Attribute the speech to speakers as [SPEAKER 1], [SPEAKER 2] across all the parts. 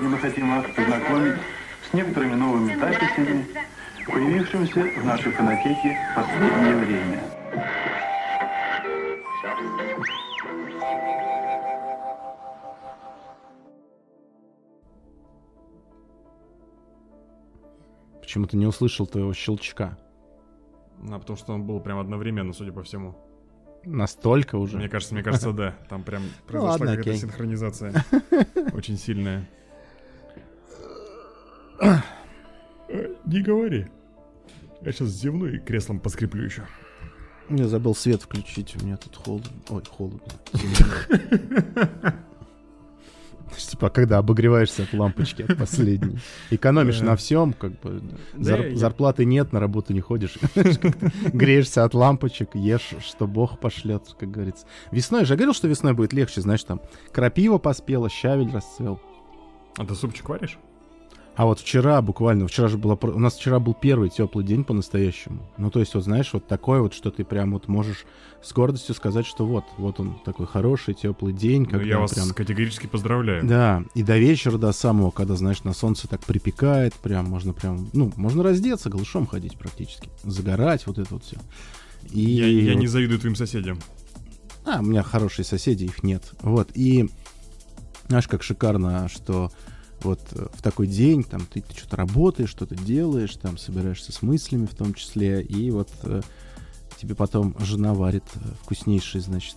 [SPEAKER 1] сегодня мы хотим вас познакомить с некоторыми новыми записями, появившимися в нашей фонотеке в последнее время.
[SPEAKER 2] Почему-то не услышал твоего щелчка.
[SPEAKER 3] А потому что он был прям одновременно, судя по всему.
[SPEAKER 2] Настолько уже.
[SPEAKER 3] Мне кажется, мне кажется, да. Там прям произошла
[SPEAKER 2] Ну ладно,
[SPEAKER 3] какая-то
[SPEAKER 2] окей.
[SPEAKER 3] синхронизация. Очень сильная. Э, Не говори. Я сейчас зевну и креслом поскреплю еще.
[SPEAKER 2] Я забыл свет включить, у меня тут холодно. Ой, холодно. Типа, когда обогреваешься от лампочки, от последней. Экономишь на всем, как бы. Зарплаты нет, на работу не ходишь. Греешься от лампочек, ешь, что Бог пошлет, как говорится. Весной же, я говорил, что весной будет легче, знаешь, там крапива поспела, щавель расцвел.
[SPEAKER 3] А ты супчик варишь?
[SPEAKER 2] А вот вчера буквально, вчера же было, у нас вчера был первый теплый день по-настоящему. Ну, то есть, вот знаешь, вот такой вот, что ты прям вот можешь с гордостью сказать, что вот, вот он такой хороший теплый день,
[SPEAKER 3] Ну,
[SPEAKER 2] когда
[SPEAKER 3] я вас
[SPEAKER 2] прям...
[SPEAKER 3] категорически поздравляю.
[SPEAKER 2] Да, и до вечера, до самого, когда, знаешь, на солнце так припекает, прям можно прям, ну, можно раздеться, голышом ходить практически, загорать, вот это вот все. И
[SPEAKER 3] Я, я не завидую твоим соседям.
[SPEAKER 2] а, у меня хорошие соседи, их нет. Вот, и знаешь, как шикарно, что вот э, в такой день там ты, ты что-то работаешь, что-то делаешь, там собираешься с мыслями в том числе, и вот э, тебе потом жена варит э, вкуснейший, значит,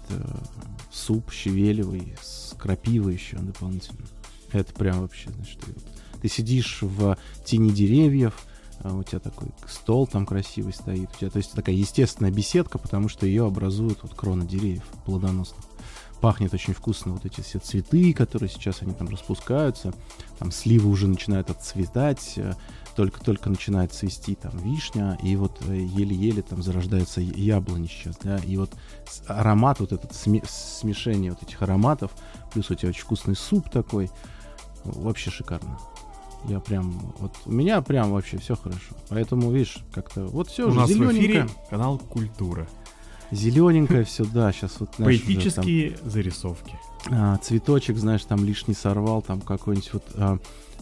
[SPEAKER 2] суп щавелевый с крапивой еще дополнительно. Это прям вообще, значит, ты, ты сидишь в тени деревьев, а у тебя такой стол там красивый стоит, у тебя, то есть такая естественная беседка, потому что ее образуют вот кроны деревьев плодоносных. Пахнет очень вкусно вот эти все цветы, которые сейчас они там распускаются, там сливы уже начинают отцветать, э, только-только начинает цвести там вишня, и вот э, еле-еле там зарождаются я- яблони сейчас, да, и вот аромат, вот этот сме- смешение вот этих ароматов, плюс у тебя очень вкусный суп такой, вообще шикарно. Я прям, вот у меня прям вообще все хорошо. Поэтому, видишь, как-то вот все
[SPEAKER 3] У
[SPEAKER 2] уже
[SPEAKER 3] нас в эфире канал Культура.
[SPEAKER 2] Зелененькое все, да, сейчас вот знаешь, уже там,
[SPEAKER 3] Поэтические зарисовки.
[SPEAKER 2] а, цветочек, знаешь, там лишний сорвал, там какой-нибудь вот. а,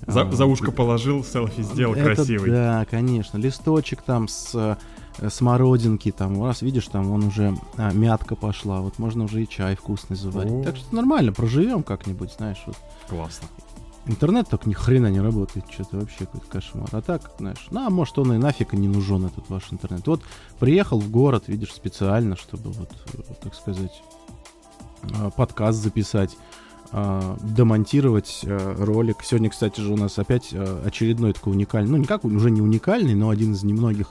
[SPEAKER 3] За,
[SPEAKER 2] а,
[SPEAKER 3] за ушко положил, селфи сделал
[SPEAKER 2] это
[SPEAKER 3] красивый.
[SPEAKER 2] Да, конечно. Листочек там с э, смородинки, там, раз видишь, там он уже а, мятка пошла, вот можно уже и чай вкусный заварить.
[SPEAKER 3] О.
[SPEAKER 2] Так что нормально, проживем как-нибудь, знаешь, вот.
[SPEAKER 3] Классно.
[SPEAKER 2] Интернет только ни хрена не работает, что-то вообще какой-то кошмар. А так, знаешь, ну, а может он и нафиг и не нужен этот ваш интернет. Вот приехал в город, видишь, специально, чтобы вот, так сказать, э, подкаст записать, э, демонтировать э, ролик. Сегодня, кстати же, у нас опять очередной такой уникальный, ну, никак уже не уникальный, но один из немногих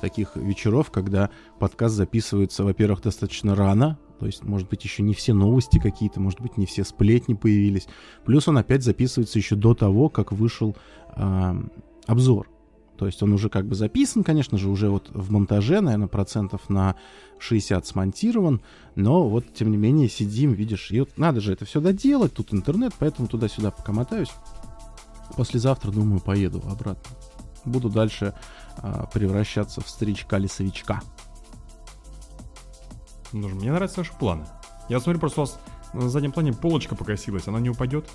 [SPEAKER 2] таких вечеров, когда подкаст записывается, во-первых, достаточно рано, то есть, может быть, еще не все новости какие-то, может быть, не все сплетни появились. Плюс он опять записывается еще до того, как вышел а, обзор. То есть он уже как бы записан, конечно же, уже вот в монтаже, наверное, процентов на 60 смонтирован, но вот, тем не менее, сидим, видишь, и вот надо же это все доделать, тут интернет, поэтому туда-сюда пока мотаюсь. Послезавтра, думаю, поеду обратно. Буду дальше а, превращаться в старичка-лесовичка.
[SPEAKER 3] Ну, мне нравятся ваши планы. Я смотрю, просто у вас на заднем плане полочка покосилась, она не упадет?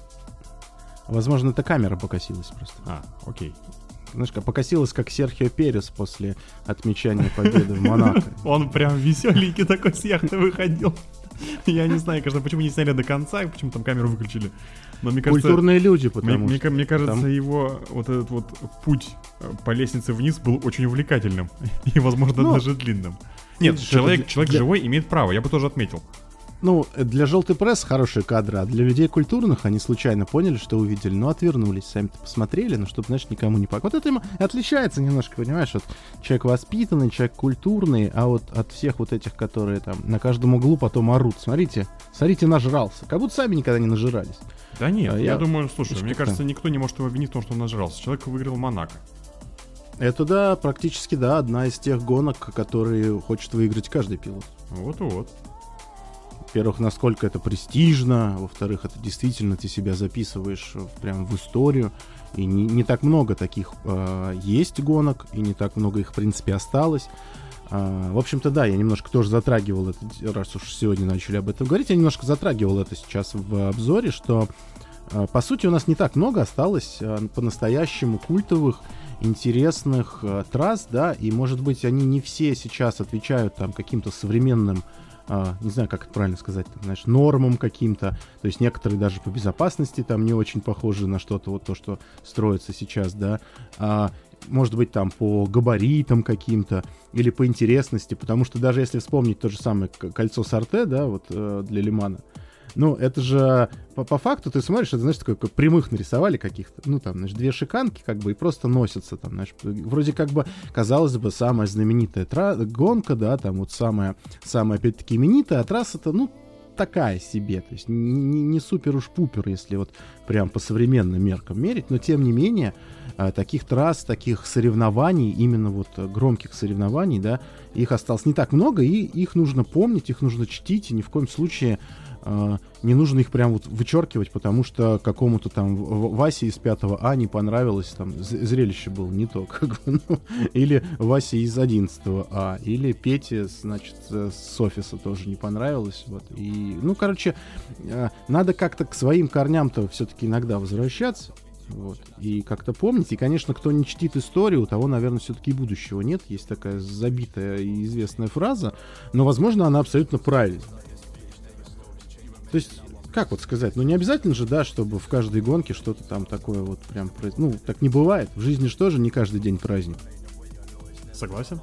[SPEAKER 2] Возможно, эта камера покосилась просто.
[SPEAKER 3] А, окей.
[SPEAKER 2] Знаешь, как покосилась, как Серхио Перес после отмечания победы в Монако.
[SPEAKER 3] Он прям веселенький такой с яхты выходил. Я не знаю, конечно, почему не сняли до конца, почему там камеру выключили. Но мне кажется,
[SPEAKER 2] Культурные люди,
[SPEAKER 3] мне,
[SPEAKER 2] потому
[SPEAKER 3] мне
[SPEAKER 2] что...
[SPEAKER 3] ка- мне кажется,
[SPEAKER 2] там-
[SPEAKER 3] его вот этот вот путь э, по лестнице вниз был очень увлекательным и, возможно,
[SPEAKER 2] Ну,
[SPEAKER 3] даже длинным. Нет, человек, человек
[SPEAKER 2] для-
[SPEAKER 3] живой имеет право, я бы тоже отметил.
[SPEAKER 2] Ну, для желтой пресс хорошие кадры, а для людей культурных они случайно поняли, что увидели, но отвернулись, сами-то посмотрели, ну, чтобы, знаешь, никому не пок. Вот это им отличается немножко, понимаешь, вот человек воспитанный, человек культурный, а вот от всех вот этих, которые там на каждом углу потом орут, смотрите, смотрите, нажрался, как будто сами никогда не нажирались.
[SPEAKER 3] Да нет,
[SPEAKER 2] А
[SPEAKER 3] я,
[SPEAKER 2] я-
[SPEAKER 3] думаю, слушай, мне кажется, никто не может его обвинить в том, что он нажрался. Человек выиграл Монако.
[SPEAKER 2] Это, да, практически, да, одна из тех гонок, которые хочет выиграть каждый пилот.
[SPEAKER 3] Вот-вот.
[SPEAKER 2] Во-первых, насколько это престижно, во-вторых, это действительно ты себя записываешь в- прям в историю, и не, не так много таких э, есть гонок, и не так много их, в принципе, осталось. А, в общем-то, да, я немножко тоже затрагивал это, раз уж сегодня начали об этом говорить, я немножко затрагивал это сейчас в обзоре, что А, По сути, у нас не так много осталось а, по-настоящему культовых, интересных а, трасс, да, и, может быть, они не все сейчас отвечают там каким-то современным, а, не знаю, как это правильно сказать, там, знаешь, нормам каким-то, то есть некоторые даже по безопасности там не очень похожи на что-то, вот то, что строится сейчас, да, А, может быть, там по габаритам каким-то или по интересности, потому что даже если вспомнить то же самое кольцо Сорте, да, вот э, для Лимана, ну, это же по, по факту ты смотришь, это, знаешь, такое как прямых нарисовали каких-то, ну, там, знаешь, две шиканки, как бы, и просто носятся там, знаешь, вроде как бы, казалось бы, самая знаменитая тра- гонка, да, там вот самая, самая, опять-таки, именитая, а трасса-то, ну, такая себе, то есть не, не- супер уж пупер, если вот прям по современным меркам мерить, но тем не менее а, таких трасс, таких соревнований, именно вот громких соревнований, да, их осталось не так много, и их нужно помнить, их нужно чтить, и ни в коем случае не нужно их прям вот вычеркивать, потому что какому-то там Васе из 5 А не понравилось, там зрелище было не то, как бы, ну, или Васе из 11 А, или Пете, значит, э, с офиса тоже не понравилось, вот, и, ну, короче, э, надо как-то к своим корням-то все-таки иногда возвращаться, вот. И как-то помнить. И, конечно, кто не чтит историю, у того, наверное, все-таки будущего нет. Есть такая забитая и известная фраза, но, возможно, она абсолютно правильная. То есть, как вот сказать, ну не обязательно же, да, чтобы в каждой гонке что-то там такое вот прям... Ну, так не бывает. В жизни же тоже не каждый день праздник.
[SPEAKER 3] Согласен?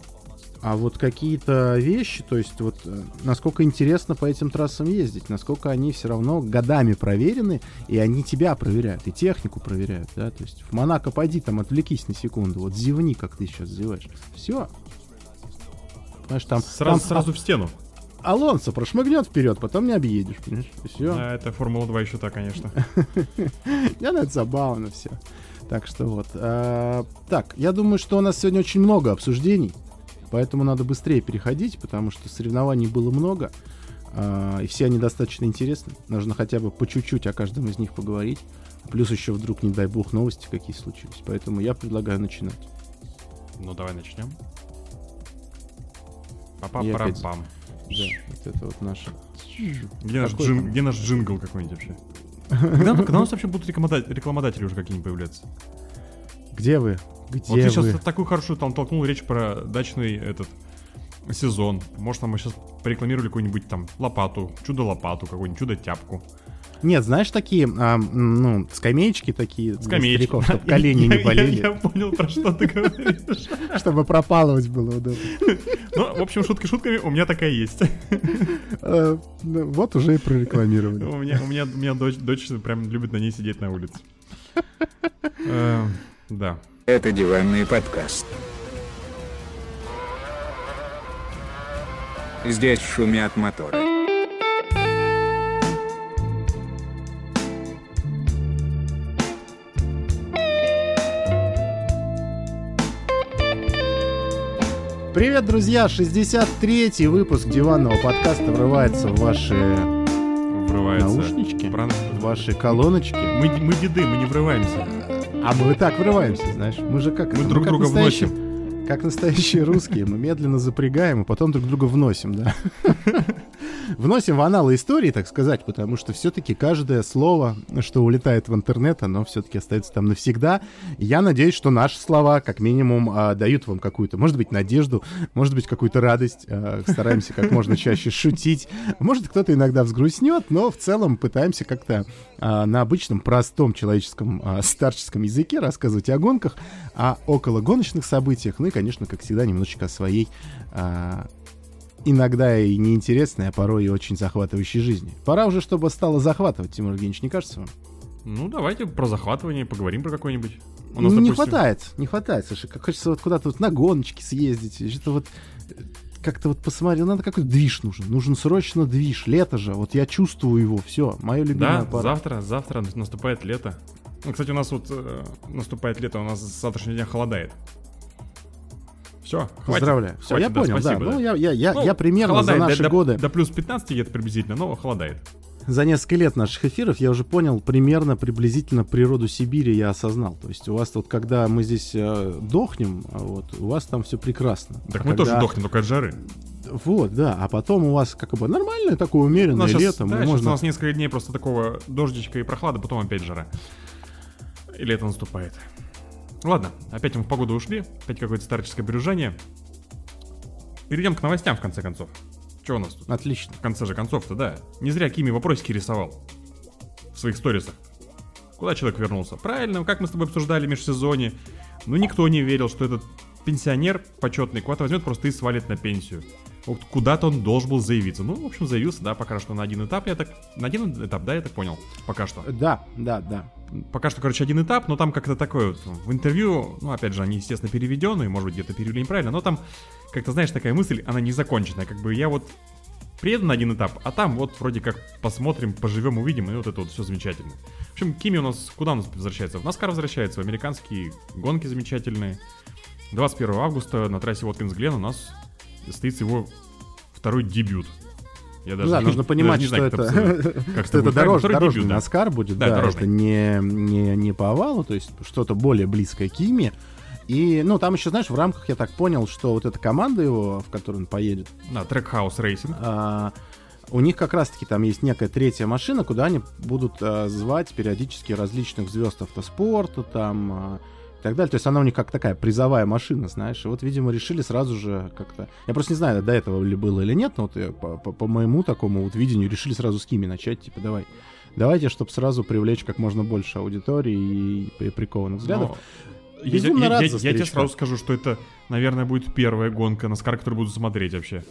[SPEAKER 2] А вот какие-то вещи, то есть вот э, насколько интересно по этим трассам ездить, насколько они все равно годами проверены, и они тебя проверяют, и технику проверяют, да, то есть в Монако пойди там, отвлекись на секунду, вот зевни, как ты сейчас зеваешь. Все. Знаешь, там,
[SPEAKER 3] Сразу,
[SPEAKER 2] там
[SPEAKER 3] сразу в стену.
[SPEAKER 2] А- Алонсо прошмыгнет вперед, потом не объедешь, понимаешь? Все.
[SPEAKER 3] Да, это Формула-2 еще та, конечно.
[SPEAKER 2] Я на это забавно все. Так что вот. А, так, я думаю, что у нас сегодня очень много обсуждений, поэтому надо быстрее переходить, потому что соревнований было много, а, и все они достаточно интересны. Нужно хотя бы по чуть-чуть о каждом из них поговорить. Плюс еще вдруг, не дай бог, новости какие случились. Поэтому я предлагаю начинать.
[SPEAKER 3] Ну, давай начнем. Папа-парам-пам.
[SPEAKER 2] Да, вот это вот наше.
[SPEAKER 3] Где наш, джин- где наш джингл какой-нибудь вообще? Когда, когда у нас вообще будут рекламодат- рекламодатели уже какие-нибудь появляться?
[SPEAKER 2] Где вы? Где
[SPEAKER 3] Вот ты
[SPEAKER 2] вы?
[SPEAKER 3] сейчас такую хорошую там толкнул речь про дачный этот сезон. Может, там мы сейчас порекламировали какую-нибудь там лопату, чудо-лопату, какую-нибудь чудо-тяпку.
[SPEAKER 2] Нет, знаешь, такие, а, ну, скамеечки такие для
[SPEAKER 3] Скамеечки.
[SPEAKER 2] стариков, чтобы колени не
[SPEAKER 3] я-
[SPEAKER 2] болели,
[SPEAKER 3] Я понял, про что ты говоришь.
[SPEAKER 2] чтобы пропалывать было удобно.
[SPEAKER 3] Ну, в общем, шутки шутками, у меня такая есть.
[SPEAKER 2] Э, ну, Вот уже и прорекламировали.
[SPEAKER 3] У меня, у меня, у меня дочь, дочь прям любит на ней сидеть на улице. Э, Да.
[SPEAKER 4] Это диванный подкаст. Здесь шумят моторы.
[SPEAKER 2] Привет, друзья! 63-й выпуск диванного подкаста врывается в ваши,
[SPEAKER 3] Врывается.
[SPEAKER 2] Наушнички?
[SPEAKER 3] Бран-
[SPEAKER 2] в ваши колоночки.
[SPEAKER 3] Мы, мы деды, мы не врываемся.
[SPEAKER 2] А мы и так врываемся, знаешь. Мы же как...
[SPEAKER 3] Мы друг
[SPEAKER 2] как
[SPEAKER 3] друга
[SPEAKER 2] настоящие-
[SPEAKER 3] вносим.
[SPEAKER 2] Как настоящие русские, мы медленно запрягаем, и потом друг друга вносим, да. Вносим в аналы истории, так сказать, потому что все-таки каждое слово, что улетает в интернет, оно все-таки остается там навсегда. Я надеюсь, что наши слова, как минимум, а, дают вам какую-то, может быть, надежду, может быть, какую-то радость. А, Стараемся как можно чаще шутить. Может, кто-то иногда взгрустнет, но в целом пытаемся как-то а, на обычном, простом человеческом, старческом языке рассказывать о гонках, о окологоночных событиях, ну и, конечно, как всегда, немножечко о своей иногда и неинтересной, а порой и очень захватывающей жизни. Пора уже, чтобы стало захватывать, Тимур Евгеньевич, не кажется вам?
[SPEAKER 3] Ну, давайте про захватывание поговорим про какое-нибудь. У
[SPEAKER 2] Ну,
[SPEAKER 3] нас,
[SPEAKER 2] не
[SPEAKER 3] допустим,
[SPEAKER 2] хватает, не хватает, слушай, как хочется вот куда-то вот на гоночки съездить, что-то вот э, как-то вот посмотрел, надо какой-то движ нужен, нужен срочно движ, лето же, вот я чувствую его, все, мое любимое
[SPEAKER 3] Да,
[SPEAKER 2] пора.
[SPEAKER 3] завтра, завтра наступает лето. Ну, кстати, у нас вот э, наступает лето, у нас с завтрашнего дня холодает. Все, хватит.
[SPEAKER 2] Поздравляю. Все,
[SPEAKER 3] Хватит,
[SPEAKER 2] я понял, да.
[SPEAKER 3] спасибо,
[SPEAKER 2] Ну, я, я, я,
[SPEAKER 3] Ну,
[SPEAKER 2] я примерно за наши
[SPEAKER 3] до,
[SPEAKER 2] годы,
[SPEAKER 3] До плюс 15 где-то приблизительно, но холодает.
[SPEAKER 2] за несколько лет наших эфиров я уже понял примерно, приблизительно природу Сибири я осознал. То есть у вас вот, когда мы здесь э, дохнем, а вот, у вас там все прекрасно.
[SPEAKER 3] Так
[SPEAKER 2] А
[SPEAKER 3] мы тоже
[SPEAKER 2] когда-
[SPEAKER 3] дохнем, только от жары.
[SPEAKER 2] Вот, да. А потом у вас как бы нормальное такое умеренное
[SPEAKER 3] нас щас-
[SPEAKER 2] лето.
[SPEAKER 3] да,
[SPEAKER 2] можно...
[SPEAKER 3] у нас несколько дней просто такого дождичка и прохлады, потом опять жара. И лето наступает. Ладно, опять мы в погоду ушли, опять какое-то старческое брюзжание. Перейдем к новостям, в конце концов. Что у нас тут?
[SPEAKER 2] Отлично.
[SPEAKER 3] В конце же концов-то, да. Не зря Кими вопросики рисовал. В своих сторисах. Куда человек вернулся? Правильно, как мы с тобой обсуждали в межсезонье. Ну, никто не верил, что этот пенсионер почетный куда-то возьмет просто и свалит на пенсию. Вот куда-то он должен был заявиться. Ну, в общем, заявился, да, пока что на один этап, я так... На один этап, да, я так понял? Пока что.
[SPEAKER 2] Да, да, да.
[SPEAKER 3] Пока что, короче, один этап, но там как-то такое вот в интервью, ну, опять же, они, естественно, переведенные, может быть, где-то перевели неправильно, но там, как-то, знаешь, такая мысль, она не законченная, как бы я вот приеду на один этап, а там вот вроде как посмотрим, поживем, увидим, и вот это вот все замечательно. В общем, Кими у нас, куда у нас возвращается? В Наскар возвращается, в американские гонки замечательные. 21 августа на трассе Воткинс Глен у нас состоится его второй дебют. Я
[SPEAKER 2] Ну да, нужно
[SPEAKER 3] даже
[SPEAKER 2] понимать,
[SPEAKER 3] не
[SPEAKER 2] что
[SPEAKER 3] знаю,
[SPEAKER 2] это.
[SPEAKER 3] Как
[SPEAKER 2] что это
[SPEAKER 3] будет правильно,
[SPEAKER 2] дорож,
[SPEAKER 3] второй
[SPEAKER 2] дорожный
[SPEAKER 3] дебют.
[SPEAKER 2] Наскар будет,
[SPEAKER 3] Да,
[SPEAKER 2] да, это не, не, не по овалу, то есть что-то более близкое к Киме. И, ну, там еще, знаешь, в рамках я так понял, что вот эта команда его, в которую он поедет,
[SPEAKER 3] Да, House Racing.
[SPEAKER 2] а, у них как раз-таки там есть некая третья машина, куда они будут а, звать периодически различных звезд автоспорта там а, и так далее. То есть она у них как такая призовая машина, знаешь. И вот, видимо, решили сразу же как-то... Я просто не знаю, до этого ли было или нет, но вот я по, по- по моему такому вот видению решили сразу с Кими начать. Типа, давай, давайте, чтобы сразу привлечь как можно больше аудитории и при- прикованных взглядов.
[SPEAKER 3] Но я,
[SPEAKER 2] Безумно
[SPEAKER 3] я-
[SPEAKER 2] рад
[SPEAKER 3] я-
[SPEAKER 2] за
[SPEAKER 3] я тебе
[SPEAKER 2] старичка.
[SPEAKER 3] сразу скажу, что это, наверное, будет первая гонка на Скар, которую буду смотреть вообще.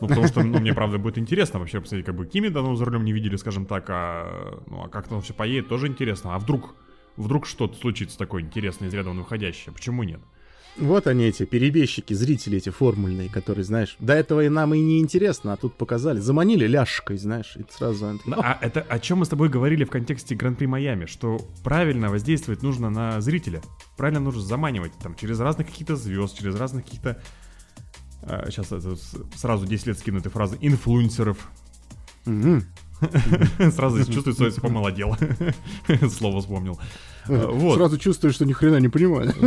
[SPEAKER 3] Ну, потому что, ну, мне, правда, будет интересно вообще посмотреть, как бы Кими давно за рулем не видели, скажем так, а, ну, а как там все поедет, тоже интересно. А вдруг, вдруг что-то случится такое интересное, из ряда выходящее? Почему нет?
[SPEAKER 2] Вот они эти перебежчики, зрители эти формульные, которые, знаешь, до этого и нам и не интересно, а тут показали, заманили ляжкой, знаешь, и сразу они такие,
[SPEAKER 3] А это о чем мы с тобой говорили в контексте Гран-при Майами, что правильно воздействовать нужно на зрителя. Правильно нужно заманивать там через разных каких-то звезд, через разных каких-то... сейчас сразу 10 лет скину этой фразы. Инфлюенсеров.
[SPEAKER 2] «Мгм».
[SPEAKER 3] Сразу чувствуется, что помолодел. Слово вспомнил. А, Вот.
[SPEAKER 2] Сразу чувствуешь, что ни хрена не понимаю.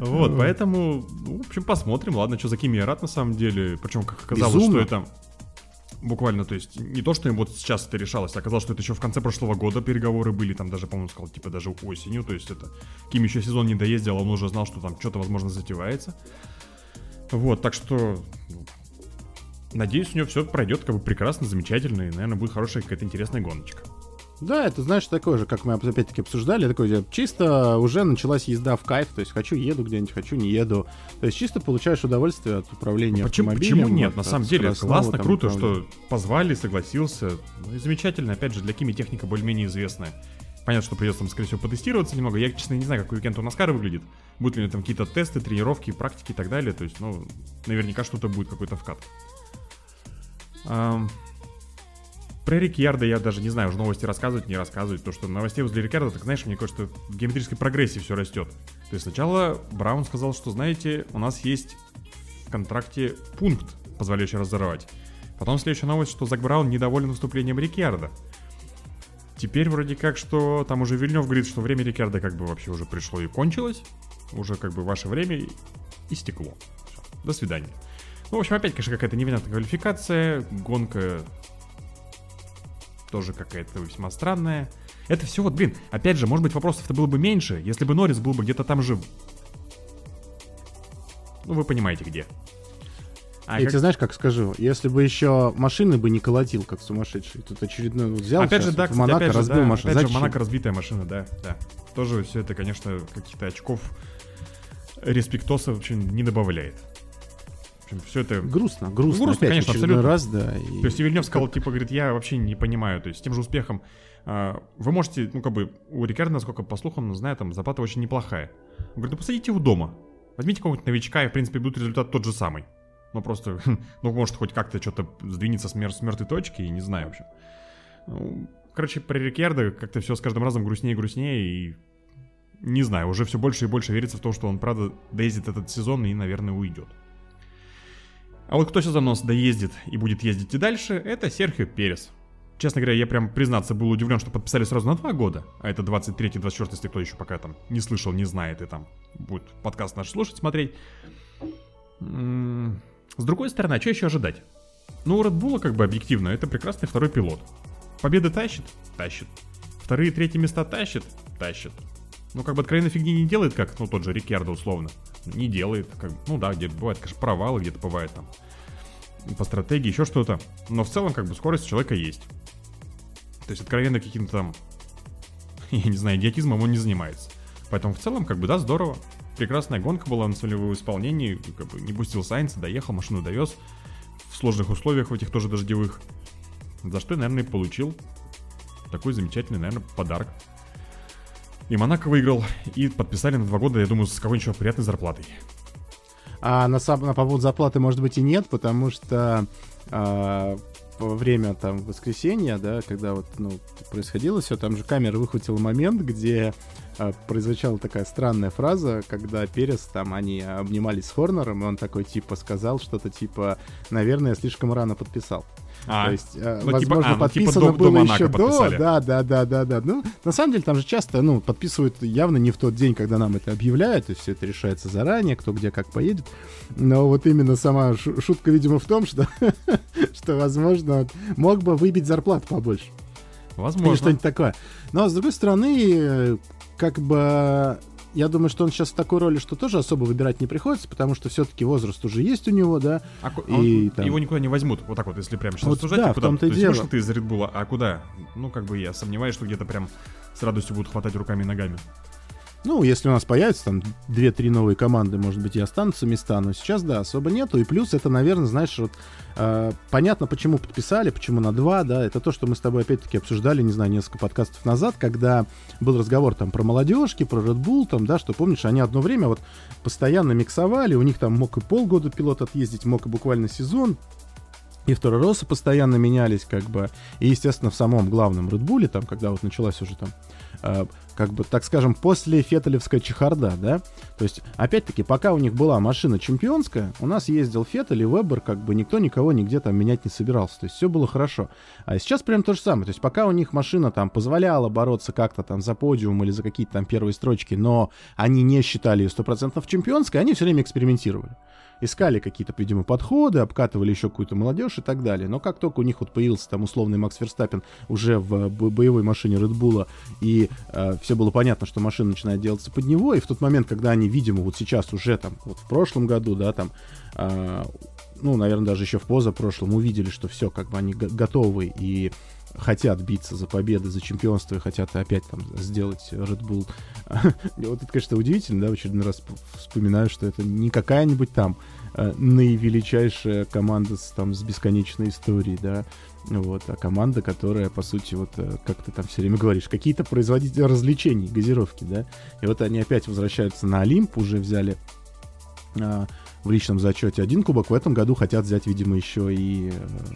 [SPEAKER 3] Вот, поэтому, ну, в общем, посмотрим. Ладно, что за Кими я рад на самом деле. Причем, как оказалось,
[SPEAKER 2] Безумно.
[SPEAKER 3] что это буквально, то есть, не то, что им вот сейчас это решалось, а оказалось, что это еще в конце прошлого года переговоры были, там даже, по-моему, сказал, типа, даже осенью, то есть это Ким еще сезон не доездил, а он уже знал, что там что-то, возможно, затевается. Вот, так что, ну, надеюсь, у него все пройдет как бы прекрасно, замечательно, и, наверное, будет хорошая какая-то интересная гоночка.
[SPEAKER 2] Да, это, знаешь, такое же, как мы опять-таки обсуждали, такое чисто уже началась езда в кайф, то есть хочу еду где-нибудь, хочу не еду. То есть чисто получаешь удовольствие от управления
[SPEAKER 3] Почему,
[SPEAKER 2] автомобилем.
[SPEAKER 3] почему нет? На самом деле, классно,
[SPEAKER 2] там
[SPEAKER 3] круто,
[SPEAKER 2] управления.
[SPEAKER 3] что позвали, согласился. Ну и замечательно, опять же, для Кими техника более-менее известная. Понятно, что придется там, скорее всего, потестироваться немного. Я, честно, не знаю, как уикенд у Наскара выглядит. Будут ли у него там какие-то тесты, тренировки, практики и так далее. То есть, ну, наверняка что-то будет, какой-то вкат. Про Рикьярда я даже не знаю, уже новости рассказывать, не рассказывать. То, что новостей возле Рикьярда, так знаешь, мне кажется, в геометрической прогрессии все растет. То есть сначала Браун сказал, что, знаете, у нас есть в контракте пункт, позволяющий разорвать. Потом следующая новость, что Зак Браун недоволен выступлением Рикьярда. Теперь вроде как, что там уже Вильнев говорит, что время Рикьярда как бы вообще уже пришло и кончилось. Уже как бы ваше время истекло. Всё, До свидания. Ну, в общем, опять, конечно, какая-то невнятная квалификация. Гонка тоже какая-то весьма странная. Это все вот, блин, опять же, может быть, вопросов-то было бы меньше, если бы Норрис был бы где-то там же. Ну, вы понимаете, где. А
[SPEAKER 2] Я
[SPEAKER 3] как-
[SPEAKER 2] тебе знаешь, как скажу, если бы еще машины бы не колотил, как сумасшедший, тут очередной вот взял
[SPEAKER 3] Опять
[SPEAKER 2] сейчас
[SPEAKER 3] же, да,
[SPEAKER 2] вот
[SPEAKER 3] кстати,
[SPEAKER 2] Монако,
[SPEAKER 3] опять же,
[SPEAKER 2] разбил
[SPEAKER 3] да,
[SPEAKER 2] машину.
[SPEAKER 3] опять же? Монако разбитая машина, да, да. Тоже все это, конечно, каких-то очков респектоса вообще не добавляет. Все это...
[SPEAKER 2] Грустно, грустно.
[SPEAKER 3] грустно,
[SPEAKER 2] Опять
[SPEAKER 3] конечно, абсолютно.
[SPEAKER 2] раз, да. и-
[SPEAKER 3] То есть Вильнев сказал, типа, говорит, я вообще не понимаю, то есть с тем же успехом а, вы можете, ну, как бы, у Рикарда, насколько по слухам, знаю, там, зарплата очень неплохая. Он говорит, ну, посадите его дома, возьмите какого-нибудь новичка, и, в принципе, будет результат тот же самый. Ну, просто, ну, может, хоть как-то что-то сдвинется с, мер- с мертвой точки, и не знаю, в общем. Ну, Короче, про Рикьярда как-то все с каждым разом грустнее и грустнее, и не знаю, уже все больше и больше верится в то, что он, правда, доездит этот сезон и, наверное, уйдет. А вот кто сейчас за нос доездит и будет ездить и дальше, это Серхио Перес. Честно говоря, я прям, признаться, был удивлен, что подписали сразу на два года, а это 23-24, если кто еще пока там не слышал, не знает и там будет подкаст наш слушать, смотреть. М, С другой стороны, а что еще ожидать? Ну, у Red как бы объективно, это прекрасный второй пилот. Победы тащит? Тащит. Вторые и третьи места тащит? Тащит. Ну, как бы откровенно фигни не делает, как, ну, тот же Рикьярдо условно. Не делает. Как, ну да, где-то бывает, конечно, провалы, где-то бывает там по стратегии, еще что-то. Но в целом, как бы, скорость у человека есть. То есть, откровенно каким-то там, я не знаю, идиотизмом он не занимается. Поэтому в целом, как бы, да, здорово. Прекрасная гонка была на солевом исполнении, как бы не пустил Сайнца, доехал, машину довез в сложных условиях, в этих тоже дождевых. За что я, наверное, получил такой замечательный, наверное, подарок. И Монако выиграл, и подписали на два года, я думаю, с какой-нибудь приятной зарплатой.
[SPEAKER 2] А на, сам, на по поводу зарплаты, может быть, и нет, потому что а, во время там воскресенья, да, когда вот, ну, происходило все, там же камера выхватила момент, где а, такая странная фраза, когда Перес, там, они обнимались с Хорнером, и он такой, типа, сказал что-то, типа, наверное, я слишком рано подписал.
[SPEAKER 3] А,
[SPEAKER 2] То есть, э,
[SPEAKER 3] ну, типа-
[SPEAKER 2] возможно,
[SPEAKER 3] а, ну, типа
[SPEAKER 2] подписано
[SPEAKER 3] до- до
[SPEAKER 2] было
[SPEAKER 3] Монако
[SPEAKER 2] еще до,
[SPEAKER 3] подписали.
[SPEAKER 2] да, да, да, да, да. Ну, на самом деле, там же часто, ну, подписывают явно не в тот день, когда нам это объявляют, то есть все это решается заранее, кто где как поедет. Но вот именно сама шу- шутка, видимо, в том, что, что, возможно, мог бы выбить зарплату побольше. Или
[SPEAKER 3] возможно.
[SPEAKER 2] что-нибудь такое. Но, с другой стороны, как бы... Я думаю, что он сейчас в такой роли, что тоже особо выбирать не приходится, потому что все-таки возраст уже есть у него, да.
[SPEAKER 3] А
[SPEAKER 2] И
[SPEAKER 3] он-
[SPEAKER 2] там-
[SPEAKER 3] Его никуда не возьмут, вот так вот, если прям сейчас
[SPEAKER 2] Вот
[SPEAKER 3] рассуждать,
[SPEAKER 2] да,
[SPEAKER 3] а куда?
[SPEAKER 2] том-то и
[SPEAKER 3] есть
[SPEAKER 2] дело.
[SPEAKER 3] вышел ты из Редбула, а куда? Ну, как бы я сомневаюсь, что где-то прям с радостью будут хватать руками и ногами.
[SPEAKER 2] Ну, если у нас появятся там 2-3 новые команды, может быть, и останутся места, но сейчас, да, особо нету. И плюс это, наверное, знаешь, вот э, понятно, почему подписали, почему на 2, да, это то, что мы с тобой опять-таки обсуждали, не знаю, несколько подкастов назад, когда был разговор там про молодежки, про Red Bull, там, да, что, помнишь, они одно время вот постоянно миксовали, у них там мог и полгода пилот отъездить, мог и буквально сезон, и второй Росы постоянно менялись, как бы. И, естественно, в самом главном Редбуле, там, когда вот началась уже там, э, как бы, так скажем, после феттелевская чехарда, да, то есть, опять-таки, пока у них была машина чемпионская, у нас ездил Феттель и Вебер, как бы никто никого нигде там менять не собирался, то есть все было хорошо. А сейчас прям то же самое, то есть пока у них машина там позволяла бороться как-то там за подиум или за какие-то там первые строчки, но они не считали ее 100% чемпионской, они все время экспериментировали искали какие-то, видимо, подходы, обкатывали еще какую-то молодежь и так далее. Но как только у них вот появился там условный Макс Верстаппин уже в бо- боевой машине Bull, и все было понятно, что машина начинает делаться под него, и в тот момент, когда они, видимо, вот сейчас уже там, вот в прошлом году, да, там, а, ну, наверное, даже еще в позапрошлом увидели, что все, как бы они го- готовы и хотят биться за победы, за чемпионство и хотят опять там сделать Red Bull. Вот это, конечно, удивительно, да, в очередной раз вспоминаю, что это не какая-нибудь там э, наивеличайшая команда с, там, с бесконечной историей, да, вот, а команда, которая, по сути, вот, э, как ты там все время говоришь, какие-то производители развлечений, газировки, да, и вот они опять возвращаются на Олимп, уже взяли а, в личном зачете один кубок, в этом году хотят взять, видимо, еще и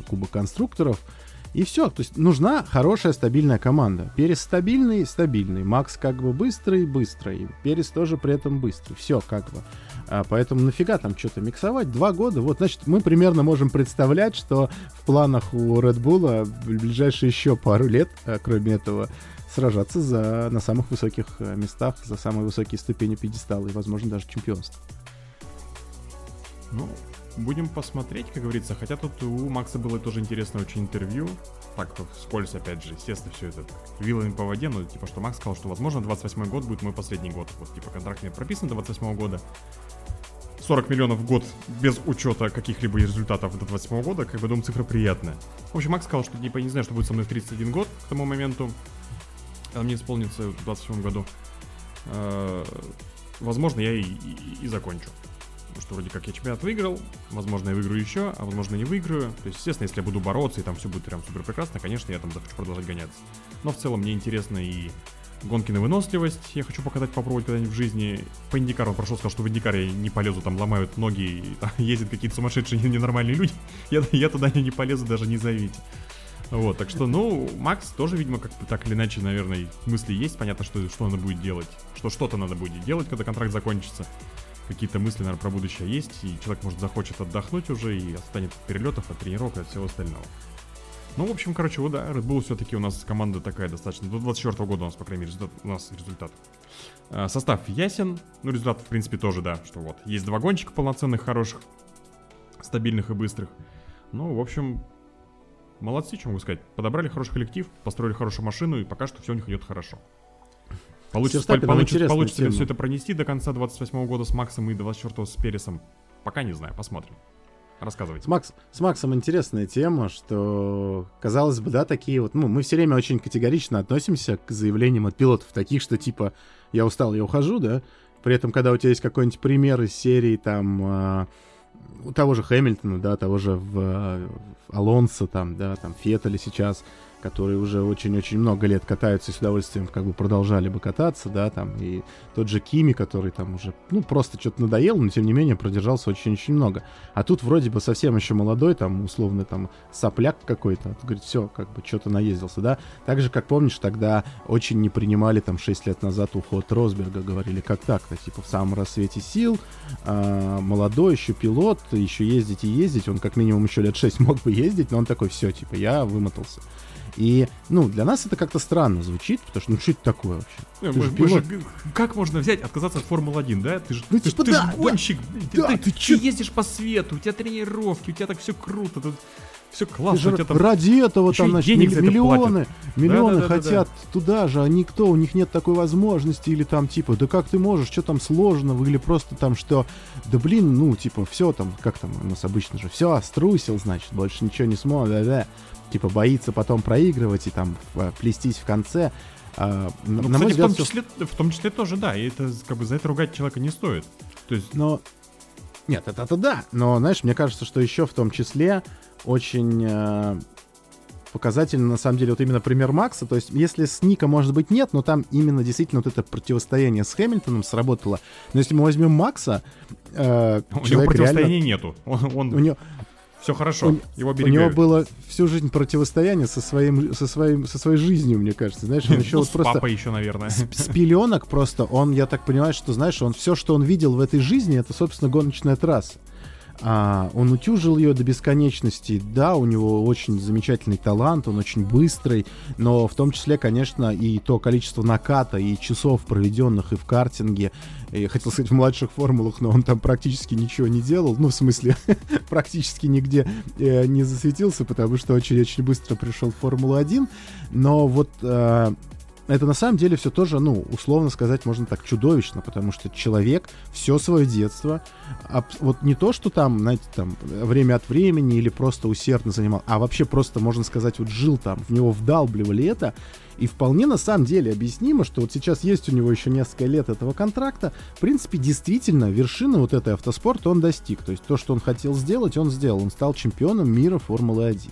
[SPEAKER 2] кубок конструкторов, и все, то есть нужна хорошая стабильная команда. Перес стабильный, стабильный. Макс как бы быстрый, быстрый. Перес тоже при этом быстрый. Все как бы. А, поэтому нафига там что-то миксовать? Два года. Вот, значит, мы примерно можем представлять, что в планах у Red Bull в ближайшие еще пару лет, а, кроме этого, сражаться за, на самых высоких э, местах, за самые высокие ступени пьедестала и, возможно, даже чемпионство.
[SPEAKER 3] Ну, будем посмотреть, как говорится. Хотя тут у Макса было тоже интересное очень интервью. Так, вот вскользь, опять же, естественно, все это вилами по воде, но типа, что Макс сказал, что, возможно, 28 год будет мой последний год. Вот, типа, контракт мне прописан до 28 года. 40 миллионов в год без учета каких-либо результатов до 28 года, как бы, думаю, цифра приятная. В общем, Макс сказал, что, типа, не знаю, что будет со мной в 31 год к тому моменту. А мне исполнится в 27 году. Э, Возможно, я и, и- и закончу. Что вроде как я чемпионат выиграл, возможно, я выиграю еще, а возможно, не выиграю. То есть, естественно, если я буду бороться и там все будет прям супер прекрасно, конечно, я там захочу продолжать гоняться. Но в целом мне интересно и гонки на выносливость. Я хочу показать, попробовать когда-нибудь в жизни. По Индикару он прошел, сказал, что в Индикаре я не полезу, там ломают ноги, и там ездят какие-то сумасшедшие ненормальные люди. Я, я туда не полезу, даже не зовите. Вот, так что, ну, Макс тоже, видимо, как так или иначе, наверное, мысли есть. Понятно, что, что надо будет делать. Что что-то надо будет делать, когда контракт закончится. Какие-то мысли, наверное, про будущее есть. И человек, может, захочет отдохнуть уже и отстанет от перелетов, от тренировок и от всего остального. Ну, в общем, короче, вот да, Red Bull все-таки у нас команда такая достаточно. До 24 года у нас, по крайней мере, результат, у нас результат. А, Состав ясен, ну, результат, в принципе, тоже, да, что вот. Есть два гонщика полноценных, хороших, стабильных и быстрых. Ну, в общем, молодцы, что могу сказать. Подобрали хороший коллектив, построили хорошую машину, и пока что все у них идет хорошо. Получится,
[SPEAKER 2] Верстаппеном
[SPEAKER 3] получится, получится ли все это пронести до конца 28 года с Максом и 24 с Пересом? Пока не знаю, посмотрим. Рассказывайте.
[SPEAKER 2] С, Макс, с Максом интересная тема, что, казалось бы, да, такие вот, ну, мы все время очень категорично относимся к заявлениям от пилотов, таких, что типа, я устал, я ухожу, да, при этом, когда у тебя есть какой-нибудь пример из серии, там, а, у того же Хэмилтона, да, того же в, в Алонсо, там, да, там, Феттеля сейчас, которые уже очень-очень много лет катаются и с удовольствием как бы продолжали бы кататься, да, там, и тот же Кими, который там уже, ну, просто что-то надоел, но тем не менее продержался очень-очень много. А тут вроде бы совсем еще молодой, там, условно, там, сопляк какой-то, говорит, все, как бы, что-то наездился, да. Так же, как помнишь, тогда очень не принимали, там, 6 лет назад уход Росберга, говорили, как так-то, типа, в самом рассвете сил, а, молодой еще пилот, еще ездить и ездить, он как минимум еще лет 6 мог бы ездить, но он такой, все, типа, я вымотался. И, ну, для нас это как-то странно звучит, потому что, ну, что это такое вообще? Ты
[SPEAKER 3] мы-
[SPEAKER 2] же
[SPEAKER 3] мы же- как можно взять, отказаться от Формулы-1, да? Ты же
[SPEAKER 2] Ну,
[SPEAKER 3] ты,
[SPEAKER 2] типа
[SPEAKER 3] ты
[SPEAKER 2] да, да.
[SPEAKER 3] гонщик, блин, ты,
[SPEAKER 2] Да,
[SPEAKER 3] ты-
[SPEAKER 2] ты
[SPEAKER 3] ты ездишь по свету, у тебя тренировки, у тебя так все круто, тут все классно,
[SPEAKER 2] же
[SPEAKER 3] там...
[SPEAKER 2] ради этого там, значит,
[SPEAKER 3] денег
[SPEAKER 2] ми-
[SPEAKER 3] за это
[SPEAKER 2] миллионы, миллионы
[SPEAKER 3] Да-да-да-да-да.
[SPEAKER 2] хотят туда же, а никто, у них нет такой возможности, или там, типа, да как ты можешь, что там сложного, или просто там, что, да блин, ну, типа, все там, как там у нас обычно же, все, струсил, значит, больше ничего не сможет, да-да, типа, боится потом проигрывать и там э, плестись в конце. А,
[SPEAKER 3] Ну,
[SPEAKER 2] на
[SPEAKER 3] кстати, в том, числе, в том числе тоже, да, и это как бы за это ругать человека не стоит. То есть,
[SPEAKER 2] Но... Нет, это, это да. Но, знаешь, мне кажется, что еще в том числе очень э, показательно, на самом деле, вот именно пример Макса. То есть, если с Ника, может быть, нет, но там именно действительно вот это противостояние с Хэмилтоном сработало. Но если мы возьмем Макса, э,
[SPEAKER 3] у него противостояния
[SPEAKER 2] реально...
[SPEAKER 3] нету. Он, он-
[SPEAKER 2] У него,
[SPEAKER 3] все хорошо,
[SPEAKER 2] у-
[SPEAKER 3] его
[SPEAKER 2] у него
[SPEAKER 3] берегают.
[SPEAKER 2] было всю жизнь противостояние со, своим, со, своим, со своей жизнью, мне кажется. Знаешь, он еще
[SPEAKER 3] Ну,
[SPEAKER 2] вот просто...
[SPEAKER 3] папой еще, наверное.
[SPEAKER 2] с, с пеленок просто он, я так понимаю, что, знаешь, он все, что он видел в этой жизни, это, собственно, гоночная трасса. А, он утюжил ее до бесконечности. Да, у него очень замечательный талант, он очень быстрый, но в том числе, конечно, и то количество наката и часов, проведенных и в картинге, и, хотел сказать, в младших формулах, но он там практически ничего не делал, ну, в смысле, практически нигде э, не засветился, потому что очень-очень быстро пришел в Формулу-1, но вот э, это на самом деле все тоже, ну, условно сказать, можно так, чудовищно, потому что человек все свое детство, вот не то, что там, знаете, там, время от времени или просто усердно занимал, а вообще просто, можно сказать, вот жил там, в него вдалбливали это, и вполне на самом деле объяснимо, что вот сейчас есть у него еще несколько лет этого контракта, в принципе, действительно, вершины вот этой автоспорта он достиг, то есть то, что он хотел сделать, он сделал, он стал чемпионом мира Формулы-1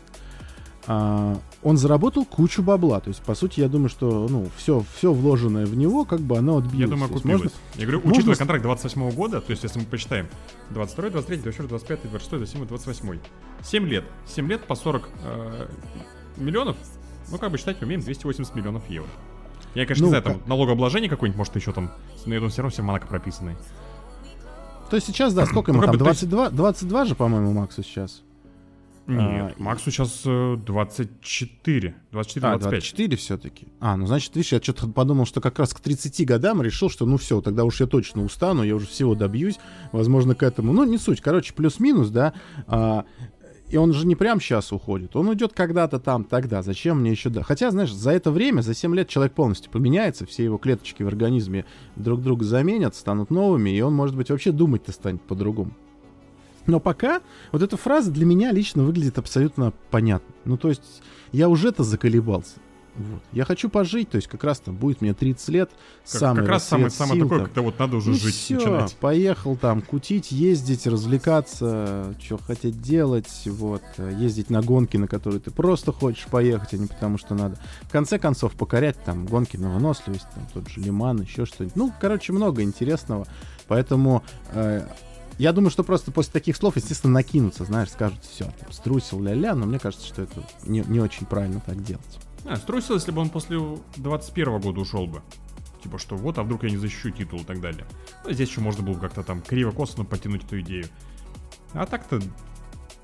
[SPEAKER 2] а, он заработал кучу бабла. То есть, по сути, я думаю, что ну, все, все вложенное в него, как бы оно отбилось.
[SPEAKER 3] Я думаю, купилось.
[SPEAKER 2] можно-
[SPEAKER 3] Я говорю,
[SPEAKER 2] можно
[SPEAKER 3] учитывая контракт 28 года, то есть если мы посчитаем 22, 23, 24, 25, 26, 27, 28. 7 лет. 7 лет по 40 э, миллионов. Ну, как бы считать умеем 280 миллионов евро. Я, конечно,
[SPEAKER 2] Ну,
[SPEAKER 3] не знаю, там
[SPEAKER 2] как-
[SPEAKER 3] налогообложение какое-нибудь, может, еще там, но я думаю, все равно все Монако прописаны.
[SPEAKER 2] То есть сейчас, да, сколько ему
[SPEAKER 3] Ну,
[SPEAKER 2] там?
[SPEAKER 3] бы, то есть-
[SPEAKER 2] 22, 22 же, по-моему, Максу сейчас.
[SPEAKER 3] Нет,
[SPEAKER 2] и-
[SPEAKER 3] Максу сейчас э, 24. 24,
[SPEAKER 2] А,
[SPEAKER 3] 25.
[SPEAKER 2] 24 все-таки. А, ну значит, видишь, я что-то подумал, что как раз к 30 годам решил, что ну все, тогда уж я точно устану, я уже всего добьюсь, возможно, к этому. Ну, не суть. Короче, плюс-минус, да. А, и он же не прям сейчас уходит. Он уйдет когда-то там, тогда. Зачем мне еще да? Хотя, знаешь, за это время, за 7 лет человек полностью поменяется, все его клеточки в организме друг друга заменят, станут новыми, и он, может быть, вообще думать-то станет по-другому. Но пока вот эта фраза для меня лично выглядит абсолютно понятно. Ну, то есть я уже-то заколебался. Вот. Я хочу пожить, то есть как раз там будет мне 30 лет,
[SPEAKER 3] Как,
[SPEAKER 2] самый
[SPEAKER 3] как раз самое,
[SPEAKER 2] сил
[SPEAKER 3] такое,
[SPEAKER 2] там.
[SPEAKER 3] когда вот надо уже
[SPEAKER 2] Ну
[SPEAKER 3] жить, начинать.
[SPEAKER 2] поехал там кутить, ездить, развлекаться, что хотеть делать, вот, ездить на гонки, на которые ты просто хочешь поехать, а не потому что надо. В конце концов, покорять там гонки на выносливость, там тот же Лиман, еще что-нибудь. Ну, короче, много интересного, поэтому э, я думаю, что просто после таких слов, естественно, накинутся, знаешь, скажут, все, там, струсил ля-ля, но мне кажется, что это не, не очень правильно так делать.
[SPEAKER 3] А, струсил, если бы он после 21 года ушел бы. Типа, что вот, а вдруг я не защищу титул и так далее. Ну, здесь еще можно было бы как-то там криво-косвенно потянуть эту идею. А так-то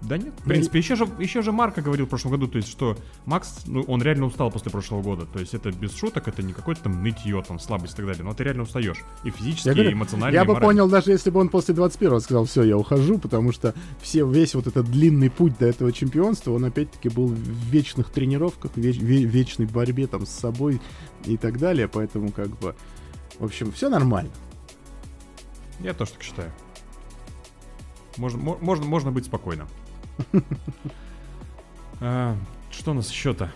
[SPEAKER 3] Да нет, в принципе, еще же, еще же Марко говорил в прошлом году, то есть, что Макс, ну, он реально устал после прошлого года. То есть, это без шуток, это не какое-то там нытье, там, слабость и так далее. Но ты реально устаешь. И физически,
[SPEAKER 2] Я, говорю,
[SPEAKER 3] и эмоционально,
[SPEAKER 2] я
[SPEAKER 3] и
[SPEAKER 2] бы
[SPEAKER 3] морально.
[SPEAKER 2] понял, даже если бы он после 21-го сказал, все, я ухожу, потому что все, весь вот этот длинный путь до этого чемпионства, он опять-таки был в вечных тренировках, в веч- ве- вечной борьбе там с собой и так далее, поэтому как бы, в общем, все нормально.
[SPEAKER 3] Я тоже так считаю. Можно, мо- можно, можно быть спокойным. А, Что у нас еще-то?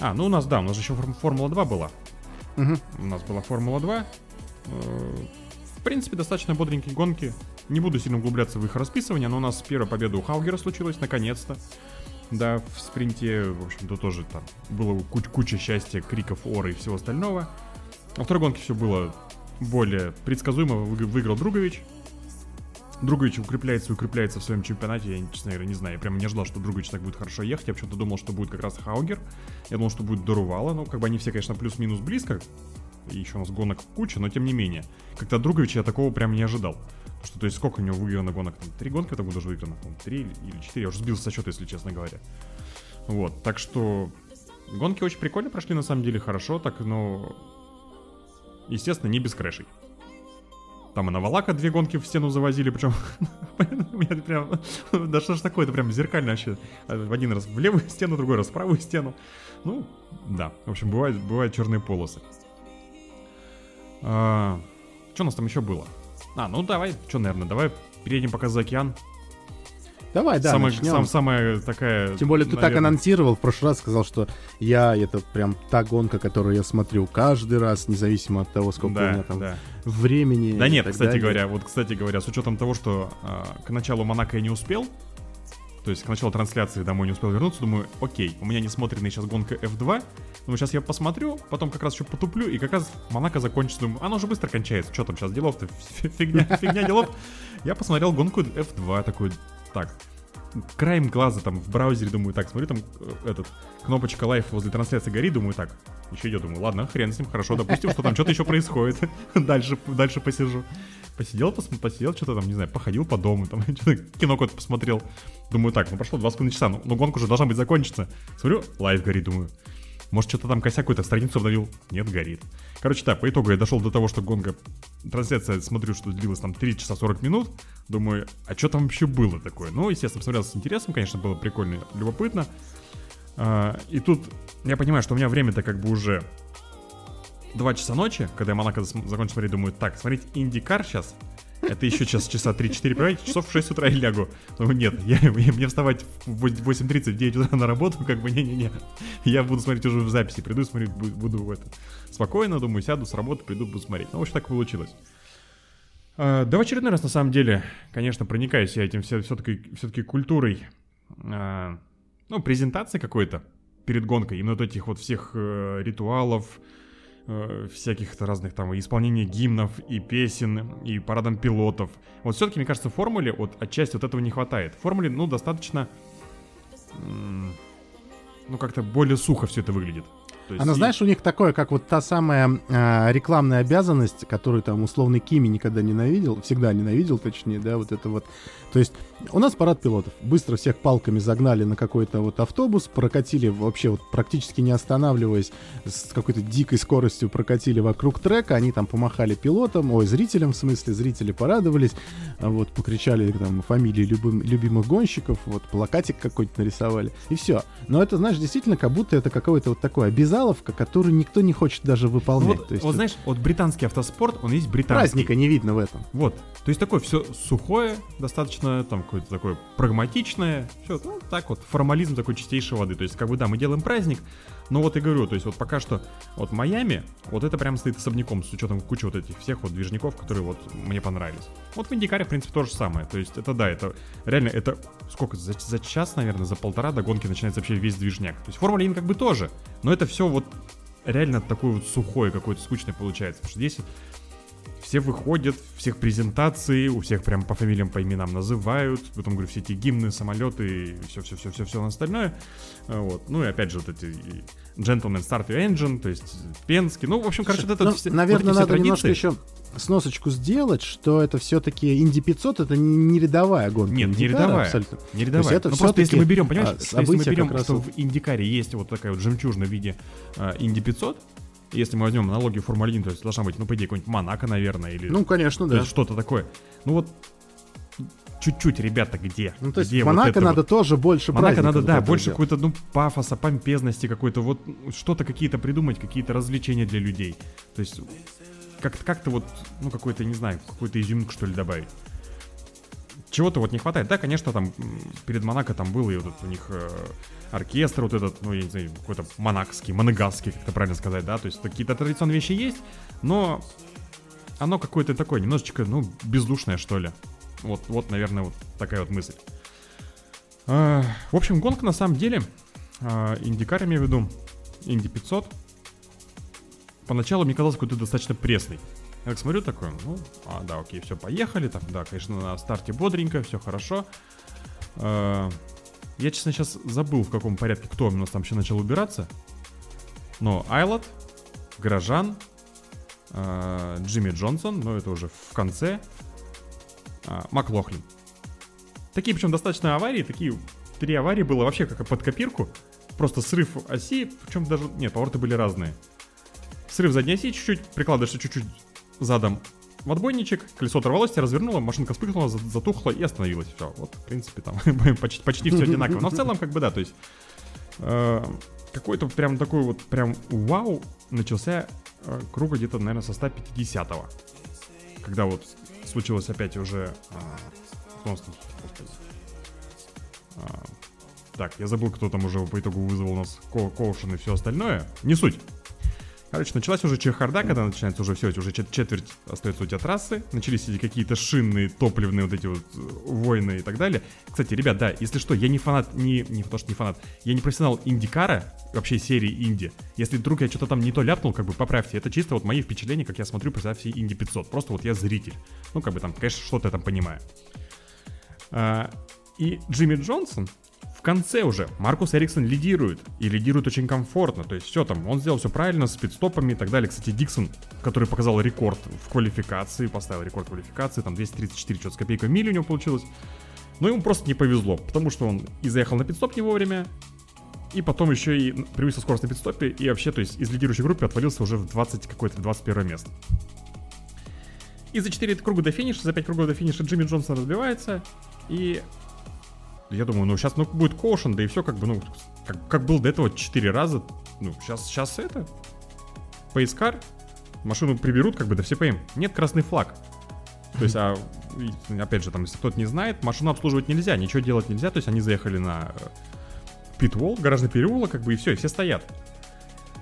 [SPEAKER 3] А, ну у нас, да, у нас же еще форм- Формула 2 была. У нас была Формула 2. Э, В принципе, достаточно бодренькие гонки. Не буду сильно углубляться в их расписывание, но у нас первая победа у Хаугера случилась, наконец-то. Да, в спринте, в общем-то, тоже там было куч- куча счастья, криков, оры и всего остального. Во второй гонке все было более предсказуемо. Вы- Выиграл Другович. Другович укрепляется и укрепляется в своем чемпионате. Я, честно говоря, не знаю. Я прямо не ожидал, что Другович так будет хорошо ехать. Я почему-то думал, что будет как раз Хаугер. Я думал, что будет Дорувала. Ну, как бы они все, конечно, плюс-минус близко. И еще у нас гонок куча, но тем не менее. Как-то Друговича я такого прям не ожидал. Потому что, то есть, сколько у него выиграно гонок? Там, три гонки в этом уже выиграно? по-моему, Три или четыре. Я уже сбился со счета, если честно говоря. Вот, так что... Гонки очень прикольно прошли, на самом деле, хорошо, так, но... Естественно, не без крэшей. Там и на Валака две гонки в стену завозили, причем... меня прям... Да что ж такое, это прям зеркально вообще. В один раз в левую стену, другой раз в правую стену. Ну, да. В общем, бывают, бывают черные полосы. что у нас там еще было? А, ну давай, что, наверное, давай перейдем пока за океан.
[SPEAKER 2] Давай, да,
[SPEAKER 3] самая,
[SPEAKER 2] начнем.
[SPEAKER 3] сам- самая такая...
[SPEAKER 2] Тем более ты так
[SPEAKER 3] наверное,
[SPEAKER 2] анонсировал, в прошлый раз сказал, что я, это прям та гонка, которую я смотрю каждый раз, независимо от того, сколько у меня
[SPEAKER 3] Да,
[SPEAKER 2] там
[SPEAKER 3] да.
[SPEAKER 2] времени.
[SPEAKER 3] Да нет,
[SPEAKER 2] так
[SPEAKER 3] кстати
[SPEAKER 2] далее.
[SPEAKER 3] говоря, вот, кстати говоря, с учетом того, что а, к началу Монако я не успел, то есть к началу трансляции домой не успел вернуться, думаю, окей, у меня не смотренная сейчас гонка F2, думаю, сейчас я посмотрю, потом как раз еще потуплю, и как раз Монако закончится, думаю, оно уже быстро кончается, что там сейчас делов-то, фигня, фигня делов. Я посмотрел гонку F2, такой, так, краем глаза там в браузере, думаю, так, смотрю, там э, этот, кнопочка лайф возле трансляции горит, думаю, так, еще идет, думаю, ладно, хрен с ним, хорошо, допустим, что там что-то еще происходит, дальше, дальше посижу. Посидел, пос- посидел, что-то там, не знаю, походил по дому, там, кино какое-то посмотрел. Думаю, так, ну прошло два с половиной часа, ну, ну гонка уже должна быть закончена. Смотрю, live горит, думаю, может, что-то там косяк какой-то, страницу обновил? Нет, горит. Короче, так, по итогу я дошел до того, что гонка, трансляция, смотрю, что длилась там 3 часа 40 минут. Думаю, а что там вообще было такое? Ну, естественно, смотрел с интересом, конечно, было прикольно, любопытно. А, и тут я понимаю, что у меня время-то как бы уже 2 часа ночи, когда я Монако закончил смотреть, думаю, так, смотреть Индикар сейчас, это еще час, часа 3-4 проводить, часов в 6 утра я лягу. Думаю, нет, я, мне вставать в 8.30, в 9 утра на работу, как бы не-не-не. Я буду смотреть уже в записи, приду смотреть, бу- буду в это. Спокойно, думаю, сяду с работы, приду, буду смотреть. Ну, в общем, так получилось. А, Да в очередной раз, на самом деле, конечно, проникаюсь я этим все, все-таки, все-таки культурой, а, ну, презентации какой-то перед гонкой, именно вот этих вот всех э, ритуалов, э, всяких разных там исполнения гимнов, и песен, и парадом пилотов. Вот все-таки, мне кажется, формуле вот отчасти вот этого не хватает. Формуле, ну, достаточно, ну, как-то более сухо все это выглядит. То есть
[SPEAKER 2] Она,
[SPEAKER 3] и-
[SPEAKER 2] знаешь, у них такое, как вот та самая а, рекламная обязанность, которую там условный Кими никогда ненавидел, всегда ненавидел, точнее, да, вот это вот. То есть у нас парад пилотов. Быстро всех палками загнали на какой-то вот автобус, прокатили вообще вот практически не останавливаясь, с какой-то дикой скоростью прокатили вокруг трека, они там помахали пилотам, ой, зрителям в смысле, зрители порадовались, а вот покричали там фамилии любым, любимых гонщиков, вот плакатик какой-то нарисовали, и все. Но это, знаешь, действительно, как будто это какое-то вот такое обязаловка, которую никто не хочет даже выполнять.
[SPEAKER 3] вот,
[SPEAKER 2] То есть
[SPEAKER 3] вот знаешь, вот британский автоспорт, он есть британский.
[SPEAKER 2] праздника не видно в этом.
[SPEAKER 3] Вот. То есть такое все сухое, достаточно там какое-то такое прагматичное. Все, ну, так вот, формализм такой чистейшей воды. То есть, как бы, да, мы делаем праздник, но вот и говорю, то есть вот пока что вот Майами, вот это прям стоит особняком с учетом кучи вот этих всех вот движников, которые вот мне понравились. Вот в Индикаре, в принципе, то же самое. То есть это да, это реально, это сколько, за, за час, наверное, за полтора до гонки начинается вообще весь движняк. То есть Формула 1 как бы тоже, но это все вот реально такое вот сухое какое-то скучное получается. Потому что здесь все выходят, всех презентации, у всех прям по фамилиям, по именам называют, потом, говорю, все эти гимны, самолеты и все-все-все-все остальное. А, Вот. Ну и опять же вот эти Gentleman Start Your Engine, то есть Пенский, ну, в общем, короче, вот это
[SPEAKER 2] Ну,
[SPEAKER 3] все,
[SPEAKER 2] наверное,
[SPEAKER 3] вот
[SPEAKER 2] надо немножко
[SPEAKER 3] традиции.
[SPEAKER 2] еще сносочку сделать, что это все-таки Инди 500 это не, рядовая гонка.
[SPEAKER 3] Нет, не рядовая.
[SPEAKER 2] абсолютно.
[SPEAKER 3] Не рядовая.
[SPEAKER 2] То есть это
[SPEAKER 3] ну просто если мы берем, понимаешь,
[SPEAKER 2] а,
[SPEAKER 3] что если мы берем, что
[SPEAKER 2] вот-
[SPEAKER 3] в Индикаре есть вот такая вот жемчужина в виде а, Инди 500, если мы возьмем аналогию Формулы 1, то есть должна быть, ну, по идее, какой-нибудь Монако, наверное, или
[SPEAKER 2] Ну, конечно, да.
[SPEAKER 3] что-то такое. Ну вот чуть-чуть, ребята, где?
[SPEAKER 2] Ну, то есть
[SPEAKER 3] Где вот
[SPEAKER 2] Монако
[SPEAKER 3] это
[SPEAKER 2] надо
[SPEAKER 3] вот?
[SPEAKER 2] тоже больше
[SPEAKER 3] Монако надо, да, больше какой-то, ну, пафоса, помпезности какой-то, вот что-то какие-то придумать, какие-то развлечения для людей. То есть как-то, как-то вот, ну, какой-то, не знаю, какую-то изюминку, что ли, добавить. Чего-то вот не хватает. Да, конечно, там перед Монако там был и вот у них э, оркестр вот этот, ну, я не знаю, какой-то монакский, монегасский, как это правильно сказать, да, то есть какие-то традиционные вещи есть, но оно какое-то такое, немножечко, ну, бездушное, что ли. Вот, вот, наверное, вот такая вот мысль. А, в общем, гонка на самом деле, а, Индикар, имею в виду, Инди 500, поначалу мне казалось какой-то достаточно пресный. Я так смотрю такой, ну, а, да, окей, все, поехали, там, да, конечно, на старте бодренько, все хорошо. А, я, честно, сейчас забыл, в каком порядке, кто у нас там еще начал убираться. Но Айлот, Грожан, а, Джимми Джонсон, но это уже в конце, а, Маклохлин. Такие, причем, достаточно аварии, такие три аварии было вообще как под копирку. Просто срыв оси, причем даже, нет, повороты были разные. Срыв задней оси чуть-чуть, прикладываешься чуть-чуть задом в отбойничек, колесо оторвалось, тебя развернуло, машинка вспыхнула, за- затухла и остановилась. Все, вот, в принципе, там почти, почти все одинаково. Но в целом, как бы, да, то есть э, какой-то прям такой вот прям вау начался э, круга где-то, наверное, со 150-го. Когда вот случилось опять уже... э, так, я забыл, кто там уже по итогу вызвал у нас ко- коушен и все остальное. Не суть. Короче, началась уже чехарда, когда начинается уже все, уже чет- четверть остается у тебя трассы, начались эти какие-то шинные, топливные вот эти вот э, войны и так далее. Кстати, ребят, да, если что, я не фанат, не, не то, что не фанат, я не профессионал Индикара, вообще серии Инди. Если вдруг я что-то там не то ляпнул, как бы поправьте. Это чисто вот мои впечатления, как я смотрю всей Инди 500. Просто вот я зритель. Ну, как бы там, конечно, что-то я там понимаю. А, и Джимми Джонсон в конце уже Маркус Эриксон лидирует. И лидирует очень комфортно. То есть все там, он сделал все правильно с пидстопами и так далее. Кстати, Диксон, который показал рекорд в квалификации, поставил рекорд квалификации, там 234 что-то с копейкой мили у него получилось. Но ему просто не повезло, потому что он и заехал на пидстоп не вовремя, и потом еще и превысил скорость на пидстопе, и вообще, то есть из лидирующей группы отвалился уже в 20 какое-то 21 место. И за 4 круга до финиша, за 5 кругов до финиша Джимми Джонсон разбивается, и я думаю, ну сейчас ну, будет коушен, да и все как бы, ну, как, как был до этого 4 раза, ну, сейчас, сейчас это, пейскар, машину приберут, как бы, да все поим. Нет красный флаг. То есть, а, опять же, там, если кто-то не знает, машину обслуживать нельзя, ничего делать нельзя, то есть они заехали на питвол, гаражный переулок, как бы, и все, и все стоят.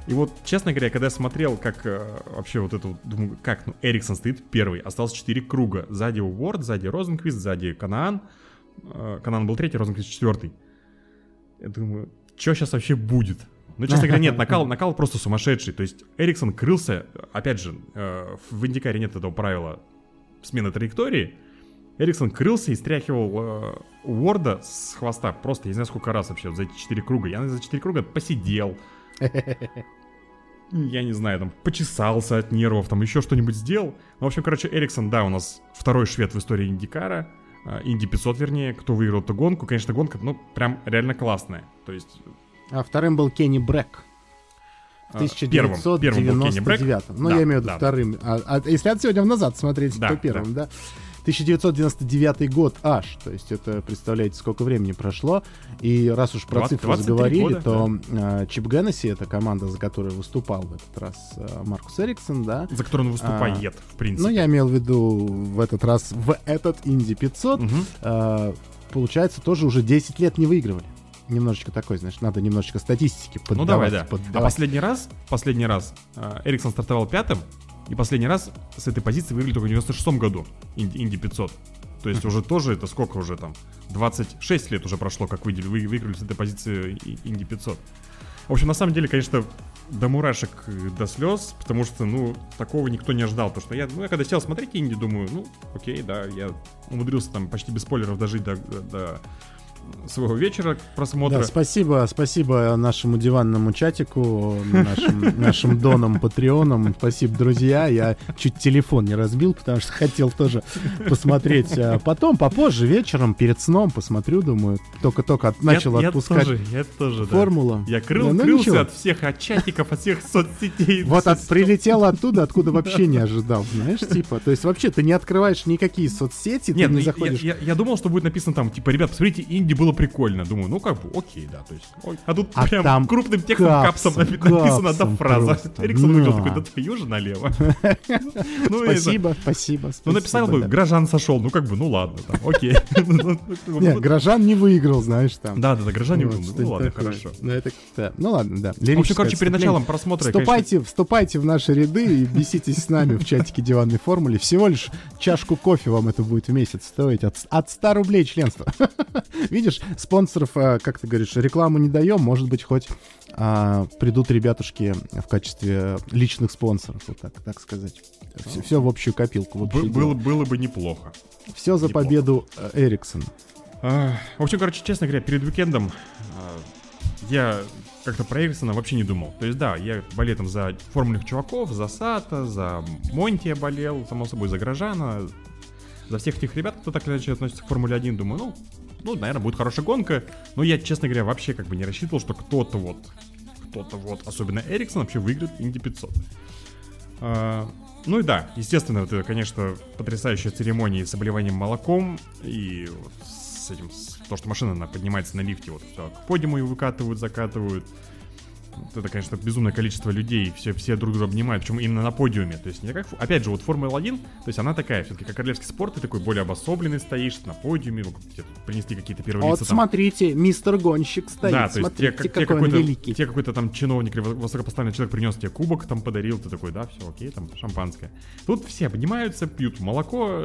[SPEAKER 3] И вот, честно говоря, когда я смотрел, как э, вообще вот это, думаю, как, ну, Эриксон стоит первый, осталось 4 круга. Сзади Уорд, сзади Розенквист, сзади Канаан. Э, Канаан был третий, Розенквист четвертый. Я думаю, что сейчас вообще будет? Ну, честно говоря, нет, накал, накал просто сумасшедший. То есть Эриксон крылся, опять же, э, в Индикаре нет этого правила смены траектории. Эриксон крылся и стряхивал э, Уорда с хвоста просто, я не знаю, сколько раз вообще, вот за эти 4 круга. Я за 4 круга посидел, я не знаю, там, почесался от нервов, там, еще что-нибудь сделал. Ну, в общем, короче, Эриксон, да, у нас второй швед в истории Индикара, Инди 500, вернее, кто выиграл эту гонку. Конечно, гонка, ну, прям реально классная. То есть...
[SPEAKER 2] А вторым был Кенни Брэк. В
[SPEAKER 3] а, первым- первым был Кенни Брэк.
[SPEAKER 2] 1999. Ну,
[SPEAKER 3] Да,
[SPEAKER 2] я имею в виду
[SPEAKER 3] да.
[SPEAKER 2] вторым. А, а если от сегодня назад смотреть,
[SPEAKER 3] Да,
[SPEAKER 2] то первым, да. 1999 год аж. То есть это, представляете, сколько времени прошло. И раз уж про
[SPEAKER 3] 20-
[SPEAKER 2] цифры
[SPEAKER 3] 23
[SPEAKER 2] заговорили,
[SPEAKER 3] года,
[SPEAKER 2] то а, Чип Геннесси, это команда, за которой выступал в этот раз а, Маркус Эриксон, да.
[SPEAKER 3] За который он выступает, в принципе.
[SPEAKER 2] Ну, я имел в виду в этот раз, в этот Инди 500,
[SPEAKER 3] Мгм.
[SPEAKER 2] а, получается, тоже уже 10 лет не выигрывали. Немножечко такой, знаешь, надо немножечко статистики поддавать.
[SPEAKER 3] Ну, давай, да. А
[SPEAKER 2] поддавать.
[SPEAKER 3] последний раз, последний раз а, Эриксон стартовал пятым, и последний раз с этой позиции выиграли только в 96 году Инди, Инди 500. То есть уже тоже это сколько уже там? 26 лет уже прошло, как вы, вы выиграли с этой позиции Инди 500. В общем, на самом деле, конечно, до мурашек, э, до слез, потому что, ну, такого никто не ожидал. То, что я, ну, я когда сел смотреть инди, думаю, ну, окей, да, я умудрился там почти без спойлеров дожить до, до своего вечера просмотра.
[SPEAKER 2] Да, спасибо, спасибо нашему диванному чатику, нашим, нашим донам, патреонам. Спасибо, друзья. Я чуть телефон не разбил, потому что хотел тоже посмотреть. А потом, попозже, вечером, перед сном посмотрю, думаю. Только-только начал
[SPEAKER 3] я,
[SPEAKER 2] отпускать
[SPEAKER 3] я тоже, я тоже,
[SPEAKER 2] формулу.
[SPEAKER 3] Да. Я крыл,
[SPEAKER 2] Да, ну,
[SPEAKER 3] крылся
[SPEAKER 2] ничего.
[SPEAKER 3] от всех, от чатиков, от всех соцсетей.
[SPEAKER 2] Вот от, прилетел оттуда, откуда вообще не ожидал, знаешь, типа. То есть вообще ты не открываешь никакие соцсети,
[SPEAKER 3] Нет,
[SPEAKER 2] ты не
[SPEAKER 3] я-
[SPEAKER 2] заходишь.
[SPEAKER 3] Я, я- я думал, что будет написано там, типа, ребят, посмотрите, инди было прикольно. Думаю, ну как бы, окей, да, то есть. ой. А тут
[SPEAKER 2] А
[SPEAKER 3] прям
[SPEAKER 2] там
[SPEAKER 3] крупным текстом капсом,
[SPEAKER 2] капсом,
[SPEAKER 3] напи- написана одна
[SPEAKER 2] капсом
[SPEAKER 3] фраза.
[SPEAKER 2] просто.
[SPEAKER 3] Эриксон выиграл
[SPEAKER 2] На.
[SPEAKER 3] такой, да твою же налево. Ну,
[SPEAKER 2] Спасибо, спасибо,
[SPEAKER 3] Ну, написал бы, граждан сошел, ну как бы, ну ладно, там, окей. Ну,
[SPEAKER 2] Не, Грожан не выиграл, знаешь, там.
[SPEAKER 3] Да, да, да, граждане,
[SPEAKER 2] Вот,
[SPEAKER 3] ну
[SPEAKER 2] что-нибудь
[SPEAKER 3] ладно, хорошо.
[SPEAKER 2] Ну, это, ну ладно, да.
[SPEAKER 3] В общем, короче, перед началом просмотра,
[SPEAKER 2] Вступайте, вступайте в наши ряды и беситесь с нами в чатике диванной формуле. Всего лишь чашку кофе вам это будет в месяц стоить. От, от 100 рублей членство. Видишь, спонсоров, а, как ты говоришь, рекламу не даем. Может быть, хоть а, придут ребятушки в качестве личных спонсоров, вот так, так сказать. Все, все в общую копилку. В
[SPEAKER 3] бы-
[SPEAKER 2] общее
[SPEAKER 3] было, было бы неплохо.
[SPEAKER 2] Все за
[SPEAKER 3] неплохо.
[SPEAKER 2] победу э, Эриксон.
[SPEAKER 3] А, В общем, короче, честно говоря, перед уикендом а, я как-то про Эриксона вообще не думал. То есть, да, я болею там за формульных чуваков, за Сата, за Монти я болел, само собой, за Грожана, за всех этих ребят, кто так или иначе относится к Формуле 1, думаю, ну, ну, наверное, будет хорошая гонка. Но я, честно говоря, вообще как бы не рассчитывал, что кто-то вот, кто-то вот, особенно Эриксон, вообще выиграет Инди 500. А, ну и да, естественно, это, конечно, потрясающая церемония с обливанием молоком и вот с этим, с- то, что машина она поднимается на лифте, вот к подиуму ее выкатывают, закатывают. Вот это, конечно, безумное количество людей, все, все друг друга обнимают, причем именно на подиуме. То есть не как, опять же, вот Формула-1, то есть она такая, все-таки как королевский спорт, ты такой более обособленный стоишь на подиуме, принесли какие-то первые
[SPEAKER 2] Вот
[SPEAKER 3] лица там.
[SPEAKER 2] смотрите, мистер Гонщик стоит.
[SPEAKER 3] Да, то есть
[SPEAKER 2] смотрите,
[SPEAKER 3] тебе, как- тебе
[SPEAKER 2] какой он великий.
[SPEAKER 3] тебе какой-то там чиновник или высокопоставленный человек принес тебе кубок, там подарил, ты такой, да, все, окей, там шампанское. Тут все обнимаются, пьют молоко,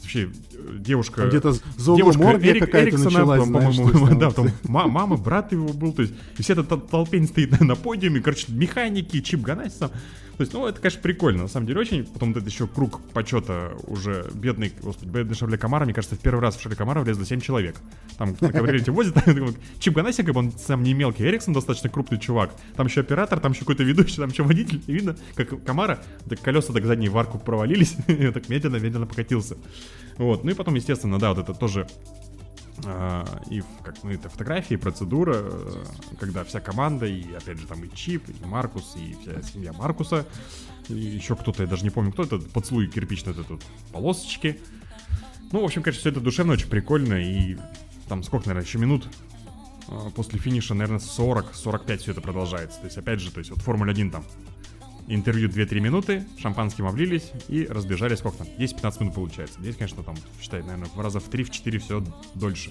[SPEAKER 3] вообще э, девушка...
[SPEAKER 2] Там где-то
[SPEAKER 3] девушка Эрик- Эриксона, там, по-моему,
[SPEAKER 2] там
[SPEAKER 3] да,
[SPEAKER 2] вот-
[SPEAKER 3] там ма- мама, брат его был, то есть, и вся эта тол- толпень стоит на, на подиуме, короче, механики, Чип Ганасси там. То есть, ну, это, конечно, прикольно, на самом деле, очень. Потом вот это еще круг почета уже бедный, господи, бедный Шарле Камара, мне кажется, в первый раз в Шарле Камара влезло 7 человек. Там на кавалерите возит, там, как бы он сам не мелкий, Эриксон достаточно крупный чувак. Там еще оператор, там еще какой-то ведущий, там еще водитель. И видно, как Камара, так колеса так задней в арку провалились, так медленно-медленно покатился. Вот, ну и потом, естественно, да, вот это тоже и в- как, ну, это фотографии, процедура, э, когда вся команда, и опять же там и Чип, и Маркус, и вся семья Маркуса, и еще кто-то, я даже не помню, кто это, поцелуй кирпичный, вот это вот, полосочки. Ну, в общем, конечно, все это душевно, очень прикольно, и там сколько, наверное, еще минут а, после финиша, наверное, 40-45 все это продолжается. То есть, опять же, то есть вот Формула-1 там интервью 2-3 минуты, шампанским облились и разбежались, сколько там, 10-15 минут получается. Здесь, конечно, там, считай, наверное, в раза в 3-4 все дольше.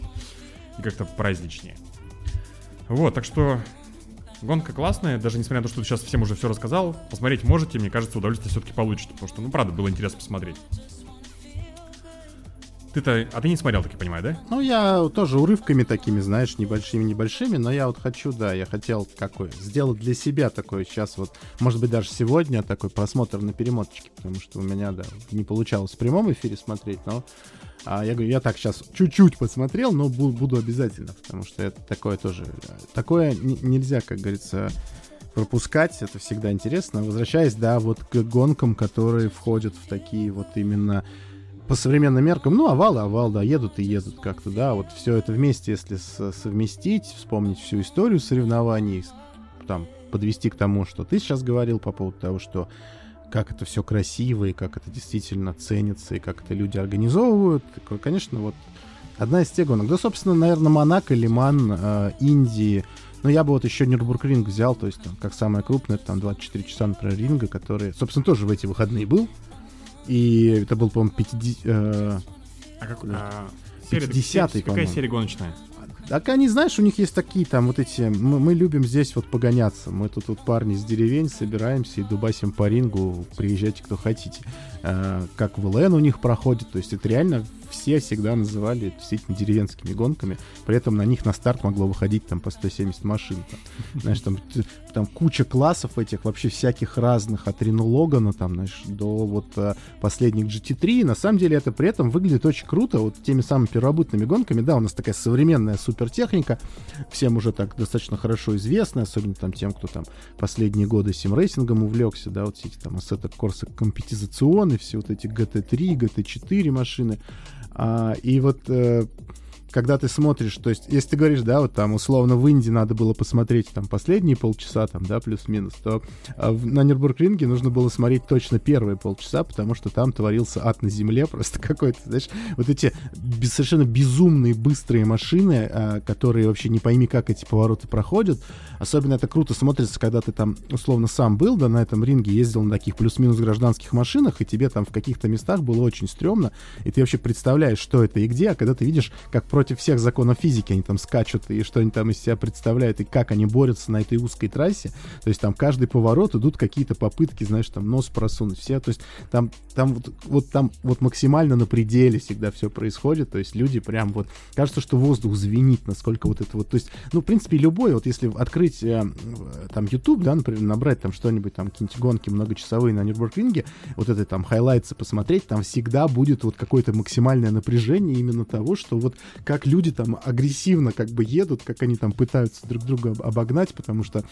[SPEAKER 3] И как-то праздничнее. Вот, так что гонка классная, даже несмотря на то, что сейчас всем уже все рассказал, посмотреть можете, мне кажется, удовольствие все-таки получите, потому что, ну, правда, было интересно посмотреть. Ты-то, а ты не смотрел, так я понимаю, да?
[SPEAKER 2] Ну, я тоже урывками такими, знаешь, небольшими-небольшими, но я вот хочу, да, я хотел какой, сделать для себя такой сейчас вот, может быть, даже сегодня такой просмотр на перемоточке, потому что у меня, да, не получалось в прямом эфире смотреть, но а, я говорю, я так сейчас чуть-чуть посмотрел, но бу- буду обязательно, потому что это такое тоже, такое нельзя, как говорится, пропускать, это всегда интересно. Возвращаясь, да, вот к гонкам, которые входят в такие вот именно по современным меркам, ну, овал и овал, да, едут и едут как-то, да, вот все это вместе, если совместить, вспомнить всю историю соревнований, там, подвести к тому, что ты сейчас говорил по поводу того, что как это все красиво, и как это действительно ценится, и как это люди организовывают, конечно, вот одна из тех гонок. Да, собственно, наверное, Монако, Лиман, э, Индии, но я бы вот еще Нюрнбург-ринг взял, то есть там, как самое крупное, там 24 часа, например, ринга, который, собственно, тоже в эти выходные был. И это был, по-моему, 50... э,
[SPEAKER 3] А как, а, серия-
[SPEAKER 2] 50-й,
[SPEAKER 3] Какая серия гоночная?
[SPEAKER 2] Так они, знаешь, у них есть такие там вот эти... Мы, мы любим здесь вот погоняться. Мы тут вот парни с деревень собираемся и дубасим по рингу. Приезжайте, кто хотите. Э, как в ЛН у них проходит. То есть это реально все всегда называли действительно деревенскими гонками, при этом на них на старт могло выходить там по 170 машин. Там, знаешь, там, там куча классов этих вообще всяких разных, от Рено Логана там, знаешь, до вот а, последних GT3. На самом деле это при этом выглядит очень круто, вот теми самыми первобытными гонками, да, у нас такая современная супертехника, всем уже так достаточно хорошо известная, особенно там тем, кто там последние годы симрейсингом увлекся, да, вот все эти там Assetto Corsa Competizione, все вот эти GT3, GT4 машины. А, и вот э, когда ты смотришь, то есть, если ты говоришь, да, вот там условно в Индии надо было посмотреть там последние полчаса, там, да, плюс-минус, то а в, на Нюрбургринге нужно было смотреть точно первые полчаса, потому что там творился ад на земле, просто какой-то, знаешь, вот эти без, совершенно безумные быстрые машины, а, которые вообще не пойми, как эти повороты проходят. Особенно это круто смотрится, когда ты там условно сам был, да, на этом ринге, ездил на таких плюс-минус гражданских машинах, и тебе там в каких-то местах было очень стрёмно, и ты вообще представляешь, что это и где, а когда ты видишь, как против всех законов физики они там скачут, и что они там из себя представляют, и как они борются на этой узкой трассе. То есть там каждый поворот идут какие-то попытки, знаешь, там нос просунуть. Все, то есть там, там вот, вот там вот максимально на пределе всегда все происходит. То есть люди прям вот, кажется, что воздух звенит, насколько вот это вот, то есть, ну, в принципе, любой, вот если открыть э, там YouTube, да, например, набрать там что-нибудь, там какие-нибудь гонки многочасовые на Нюрнбургринге, вот это там хайлайтсы посмотреть, там всегда будет вот какое-то максимальное напряжение именно того, что вот как люди там агрессивно как бы едут, как они там пытаются друг друга обогнать, потому что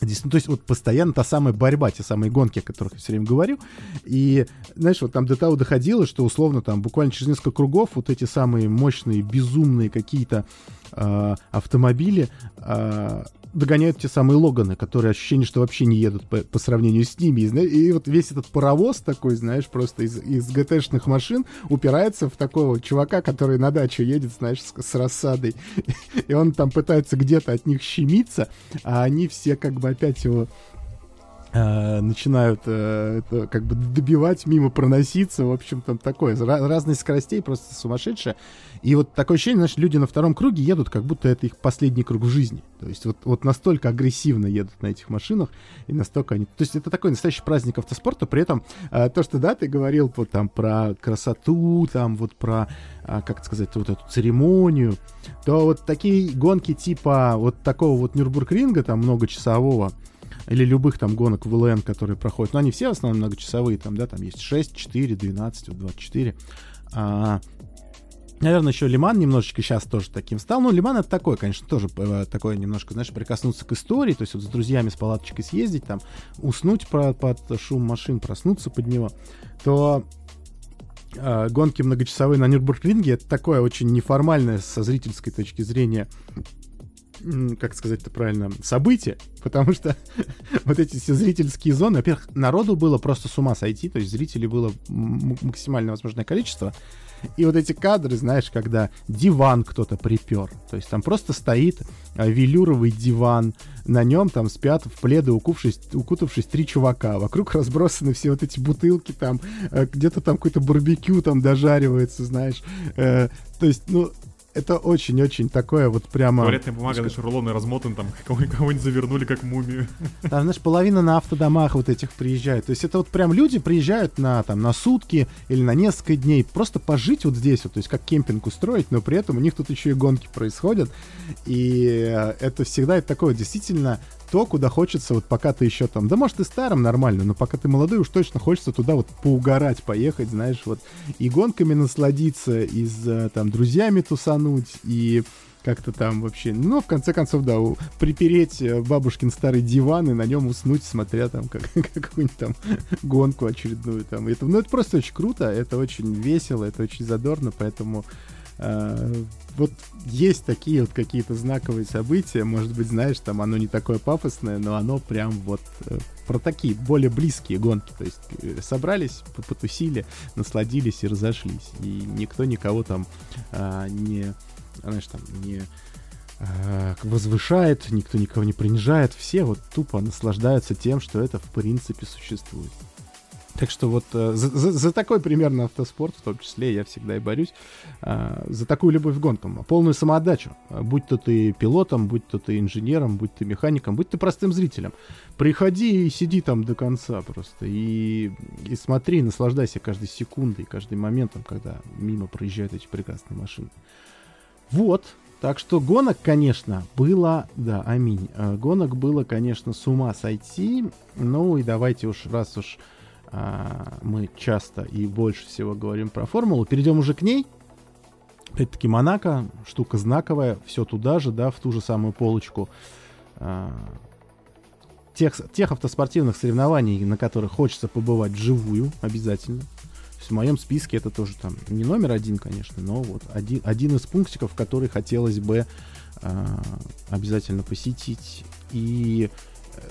[SPEAKER 2] Здесь, ну, то есть вот постоянно та самая борьба, те самые гонки, о которых я все время говорю. И, знаешь, вот там до того доходило, что условно там буквально через несколько кругов вот эти самые мощные, безумные какие-то э, автомобили э, догоняют те самые Логаны, которые ощущение, что вообще не едут по, по сравнению с ними. И, и вот весь этот паровоз такой, знаешь, просто из, из ГТшных машин упирается в такого чувака, который на дачу едет, знаешь, с, с рассадой. И он там пытается где-то от них щемиться, а они все как бы опять его э, начинают э, это, как бы добивать, мимо проноситься, в общем, там такое. Разность скоростей просто сумасшедшая. И вот такое ощущение, знаешь, люди на втором круге едут, как будто это их последний круг в жизни. То есть вот, вот настолько агрессивно едут на этих машинах, и настолько они... То есть это такой настоящий праздник автоспорта, при этом э, то, что, да, ты говорил вот там про красоту, там вот про, э, как сказать, вот эту церемонию, то вот такие гонки типа вот такого вот Нюрбургринга, там многочасового, или любых там гонок в ЛН, которые проходят, но они все в основном многочасовые, там, да, там есть 6, 4, 12, 24. А, Наверное, еще Лиман немножечко сейчас тоже таким стал. Ну, Лиман это такой, конечно, тоже э, такое немножко, знаешь, прикоснуться к истории, то есть вот с друзьями с палаточкой съездить, там, уснуть про, под шум машин, проснуться под него, то э, гонки многочасовые на Нюрнбургринге это такое очень неформальное со зрительской точки зрения как сказать это правильно, событие, потому что вот эти все зрительские зоны, во-первых, народу было просто с ума сойти, то есть зрителей было максимально возможное количество, и вот эти кадры, знаешь, когда диван кто-то припер. То есть там просто стоит а, велюровый диван, на нем там спят в пледы, укувшись, укутавшись три чувака. Вокруг разбросаны все вот эти бутылки там, э, где-то там какой-то барбекю там дожаривается, знаешь. Э, то есть, ну, это очень-очень такое вот прямо...
[SPEAKER 3] Туалетная бумага, знаешь, рулоны размотан, там кого-нибудь завернули как мумию.
[SPEAKER 2] Там, знаешь, половина на автодомах вот этих приезжает. То есть это вот прям люди приезжают на, там, на сутки или на несколько дней просто пожить вот здесь вот, то есть как кемпинг устроить, но при этом у них тут еще и гонки происходят. И э, это всегда это такое действительно то, куда хочется, вот пока ты еще там, да может и старым нормально, но пока ты молодой, уж точно хочется туда вот поугарать, поехать, знаешь, вот и гонками насладиться, и с э, там друзьями тусануть, и как-то там вообще, ну, в конце концов, да, припереть э, бабушкин старый диван и на нем уснуть, смотря там как, какую-нибудь там гонку очередную там. Это, ну, это просто очень круто, это очень весело, это очень задорно, поэтому вот есть такие вот какие-то знаковые события, может быть, знаешь, там оно не такое пафосное, но оно прям вот э, про такие более близкие гонки, то есть э, собрались, потусили, насладились и разошлись, и никто никого там э, не, знаешь, там не э, возвышает, никто никого не принижает, все вот тупо наслаждаются тем, что это в принципе существует. Так что вот э, за, за- за такой примерно автоспорт, в том числе, я всегда и борюсь, а, за такую любовь к гонкам, полную самоотдачу. А, Будь то ты пилотом, будь то ты инженером, будь ты механиком, будь ты простым зрителем. Приходи и сиди там до конца просто. И, и смотри, наслаждайся каждой секундой, каждым моментом, когда мимо проезжают эти прекрасные машины. Вот. Так что гонок, конечно, было, да, аминь. э, Гонок было, конечно, с ума сойти. Ну и давайте уж, раз уж а, мы часто и больше всего говорим про формулу, перейдем уже к ней. Опять-таки Монако, штука знаковая, все туда же, да, в ту же самую полочку а, тех, тех автоспортивных соревнований, на которых хочется побывать вживую обязательно. В моем списке это тоже там не номер один, конечно, но вот один, один из пунктиков, который хотелось бы а, обязательно посетить. И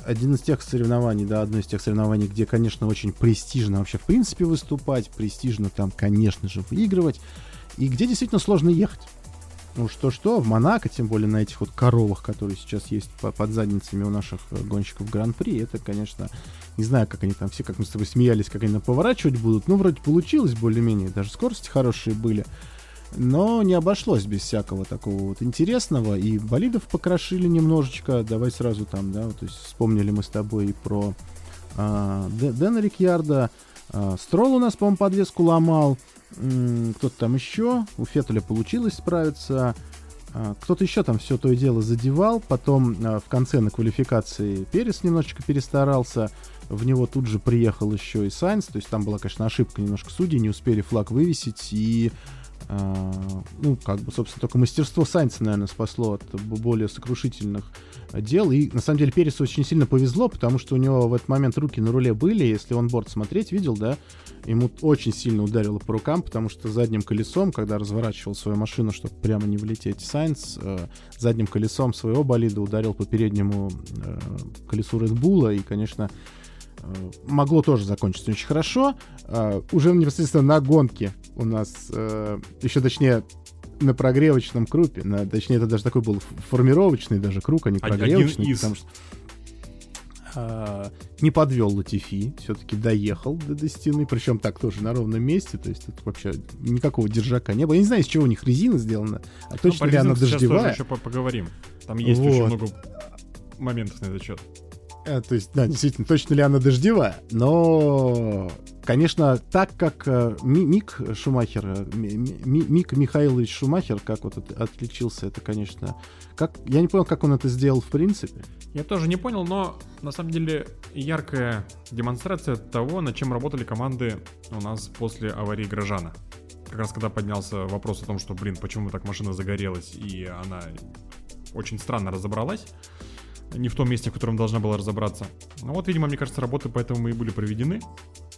[SPEAKER 2] один из тех соревнований, да, одно из тех соревнований, где, конечно, очень престижно вообще в принципе выступать, престижно там, конечно же, выигрывать, и где действительно сложно ехать. Ну что-что, в Монако, тем более на этих вот коровах, которые сейчас есть по- под задницами у наших э, гонщиков Гран-при, это, конечно, не знаю, как они там все, как мы с тобой смеялись, как они там поворачивать будут. Ну, вроде получилось более-менее, даже скорости хорошие были. Но не обошлось без всякого такого вот интересного. И болидов покрошили немножечко. Давай сразу там, да, то есть вспомнили мы с тобой и про а, Дэ- Дэна Рикьярда. А, Строл у нас, по-моему, подвеску ломал. Кто-то там еще. У Феттеля получилось справиться. А, Кто-то еще там все то и дело задевал. Потом в конце на квалификации Перес немножечко перестарался. В него тут же приехал еще и Сайнс. То есть там была, конечно, ошибка немножко судей. Не успели флаг вывесить. И ну, как бы, собственно, только мастерство Сайнца, наверное, спасло от более сокрушительных а, дел. И, на самом деле, Пересу очень сильно повезло, потому что у него в этот момент руки на руле были. Если он борт смотреть видел, да, ему очень сильно ударило по рукам, потому что задним колесом, когда разворачивал свою машину, чтобы прямо не влететь, Сайнц э, задним колесом своего болида ударил по переднему э, колесу Bull, и, конечно, могло тоже закончиться очень хорошо. Э, уже непосредственно на гонке у нас, э, еще точнее, на прогревочном крупе, на, точнее, это даже такой был формировочный даже круг, а не
[SPEAKER 3] Один- один
[SPEAKER 2] прогревочный,
[SPEAKER 3] из.
[SPEAKER 2] потому что а, не подвел Латифи, все-таки доехал до, до стены, причем так тоже на ровном месте, то есть тут вообще никакого держака не было. Я не знаю, из чего у них резина сделана, а
[SPEAKER 3] Ну,
[SPEAKER 2] точно
[SPEAKER 3] про
[SPEAKER 2] ли она
[SPEAKER 3] резинку сейчас тоже
[SPEAKER 2] дождевая.
[SPEAKER 3] еще по- поговорим. Там есть очень
[SPEAKER 2] Вот.
[SPEAKER 3] много моментов на этот счет.
[SPEAKER 2] Э, то есть, да, действительно, точно ли она дождевая. Но, конечно, так как э, Ми- Мик Шумахер, э, Ми- Ми- Мик Михайлович Шумахер, как вот от- отличился, это, конечно... Как, я не понял, как он это сделал в принципе.
[SPEAKER 3] Я тоже не понял, но на самом деле яркая демонстрация того, над чем работали команды у нас после аварии Грожана. Как раз когда поднялся вопрос о том, что, блин, почему так машина загорелась, и она очень странно разобралась. Не в том месте, в котором должна была разобраться. Ну вот, видимо, мне кажется, работы поэтому и были проведены.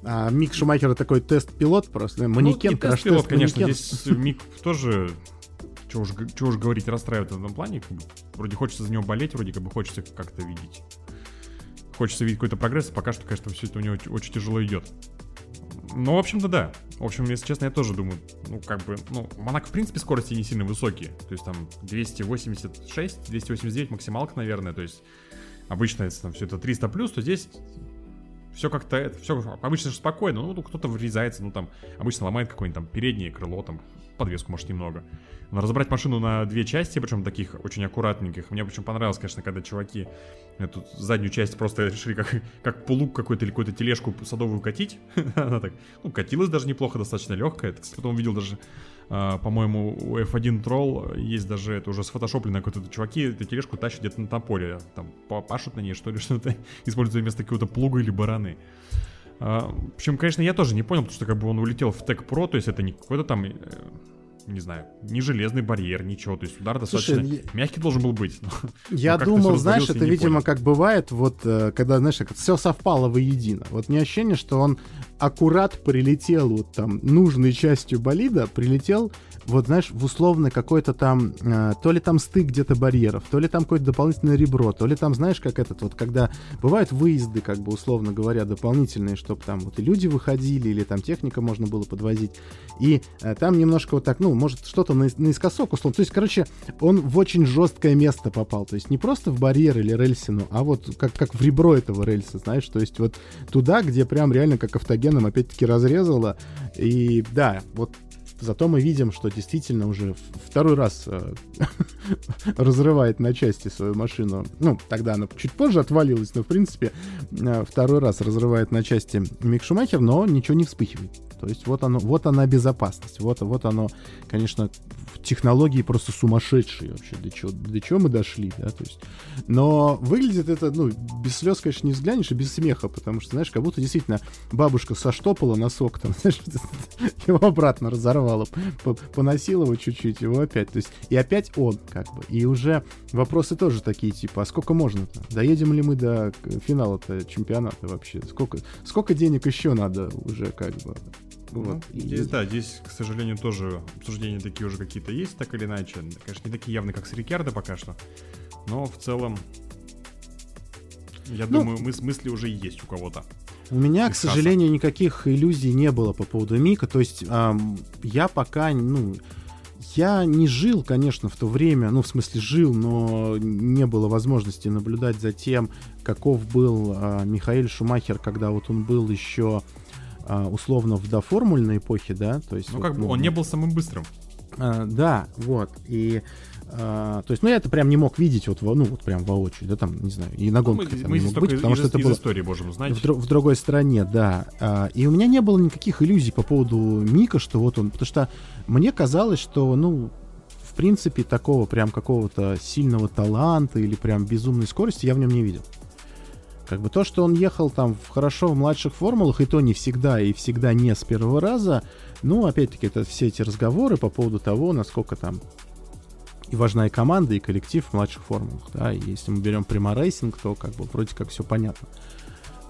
[SPEAKER 2] А Мик Шумахер такой тест-пилот просто, манекен,
[SPEAKER 3] ну, тест-пилот, конечно,
[SPEAKER 2] манекен.
[SPEAKER 3] здесь Мик тоже, чего уж, чего уж говорить, расстраивает в этом плане. как бы, вроде хочется за него болеть, вроде как бы хочется как-то видеть. Хочется видеть какой-то прогресс, пока что, конечно, все это у него очень тяжело идет. Ну, в общем-то, да. В общем, если честно, я тоже думаю, ну, как бы, ну, Монако, в принципе, скорости не сильно высокие. То есть там 286, 289 максималка, наверное. То есть обычно, если там все это 300 плюс, то здесь все как-то, это, все обычно же спокойно, ну, кто-то врезается, ну, там, обычно ломает какое-нибудь там переднее крыло, там, подвеску, может, немного. Но разобрать машину на две части, причем таких очень аккуратненьких, мне причем понравилось, конечно, когда чуваки эту заднюю часть просто решили как, как плуг какой-то или какую-то тележку садовую катить. Она так, ну, катилась даже неплохо, достаточно легкая. Кстати, потом видел даже, а, по-моему, у F1 Troll есть даже, это уже сфотошоплено, какой-то чуваки эту тележку тащат где-то на топоре, там, па- пашут на ней, что ли, что-то, используя вместо какого-то плуга или бараны. А, общем, конечно, я тоже не понял, потому что как бы он улетел в Tech Pro, то есть это не какой-то там, э, не знаю, не железный барьер, ничего, то есть удар
[SPEAKER 2] Слушай,
[SPEAKER 3] достаточно
[SPEAKER 2] я-
[SPEAKER 3] мягкий должен был быть.
[SPEAKER 2] Я
[SPEAKER 3] Ну, как-то
[SPEAKER 2] думал, знаешь, это, видимо,
[SPEAKER 3] понял.
[SPEAKER 2] как бывает, вот, э, когда, знаешь, как все совпало воедино. Вот мне ощущение, что он аккурат прилетел вот там нужной частью болида, прилетел вот, знаешь, в условно какой-то там, э, то ли там стык где-то барьеров, то ли там какое-то дополнительное ребро, то ли там, знаешь, как этот вот, когда бывают выезды, как бы, условно говоря, дополнительные, чтобы там вот и люди выходили, или там техника можно было подвозить, и э, там немножко вот так, ну, может, что-то на- наискосок, условно. То есть, короче, он в очень жесткое место попал. То есть не просто в барьер или рельсину, а вот как, как в ребро этого рельса, знаешь. То есть вот туда, где прям реально как автоген рентгеном опять-таки разрезала. И да, вот Зато мы видим, что действительно уже второй раз э, разрывает на части свою машину. Ну, тогда она чуть позже отвалилась, но, в принципе, э, второй раз разрывает на части Мик Шумахер, но ничего не вспыхивает. То есть вот, оно, вот она безопасность. Вот, вот оно, конечно, технологии просто сумасшедшие вообще. До чего, до чего мы дошли, да, то есть. Но выглядит это, ну, без слез, конечно, не взглянешь, и без смеха, потому что, знаешь, как будто действительно бабушка соштопала носок, там, знаешь, его обратно разорвала, поносила его чуть-чуть, его опять. То есть, и опять он, как бы. И уже вопросы тоже такие, типа, а сколько можно-то? Доедем ли мы до финала-то чемпионата вообще? Сколько, сколько денег еще надо уже, как бы?
[SPEAKER 3] Вот. Ну, здесь, да, здесь, к сожалению, тоже обсуждения такие уже какие-то есть, так или иначе. Конечно, не такие явные, как с Рикардо пока что. Но в целом, я ну, думаю, мы, мысли уже есть у кого-то.
[SPEAKER 2] У меня, к сожалению, никаких иллюзий не было по поводу Мика. То есть эм, я пока, ну, я не жил, конечно, в то время, ну, в смысле, жил, но не было возможности наблюдать за тем, каков был э, Михаил Шумахер, когда вот он был еще а, условно в доформульной эпохе, да, то есть...
[SPEAKER 3] Ну, вот, как бы ну, он не был самым быстрым.
[SPEAKER 2] А, да, вот, и... А, то есть, ну, я это прям не мог видеть, вот, ну, вот прям воочию, да, там, не знаю, и на гонках
[SPEAKER 3] ну, мы, мы не мог быть, потому из, что это из было истории можем знать.
[SPEAKER 2] В, в другой стране, да. А, и у меня не было никаких иллюзий по поводу Мика, что вот он, потому что мне казалось, что, ну, в принципе, такого прям какого-то сильного таланта или прям безумной скорости я в нем не видел. Как бы то, что он ехал там в хорошо в младших формулах, и то не всегда, и всегда не с первого раза, ну, опять-таки, это все эти разговоры по поводу того, насколько там и важна и команда, и коллектив в младших формулах, да, и если мы берем Prema Racing, то как бы вроде как все понятно.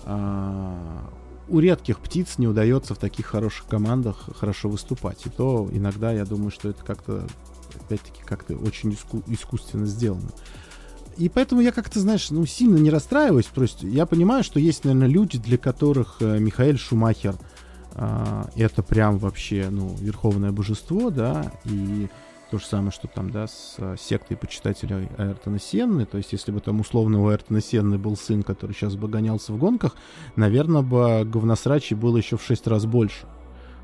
[SPEAKER 2] А, у редких птиц не удается в таких хороших командах хорошо выступать, и то иногда я думаю, что это как-то, опять-таки, как-то очень иску- искусственно сделано. И поэтому я как-то, знаешь, ну, сильно не расстраиваюсь. Просто я понимаю, что есть, наверное, люди, для которых э, Михаил Шумахер э, это прям вообще, ну, верховное божество, да, и то же самое, что там, да, с э, сектой почитателей Аэртона Сенны. То есть, если бы там условно у Аэртона Сенны был сын, который сейчас бы гонялся в гонках, наверное, бы говносрачей было еще в шесть раз больше.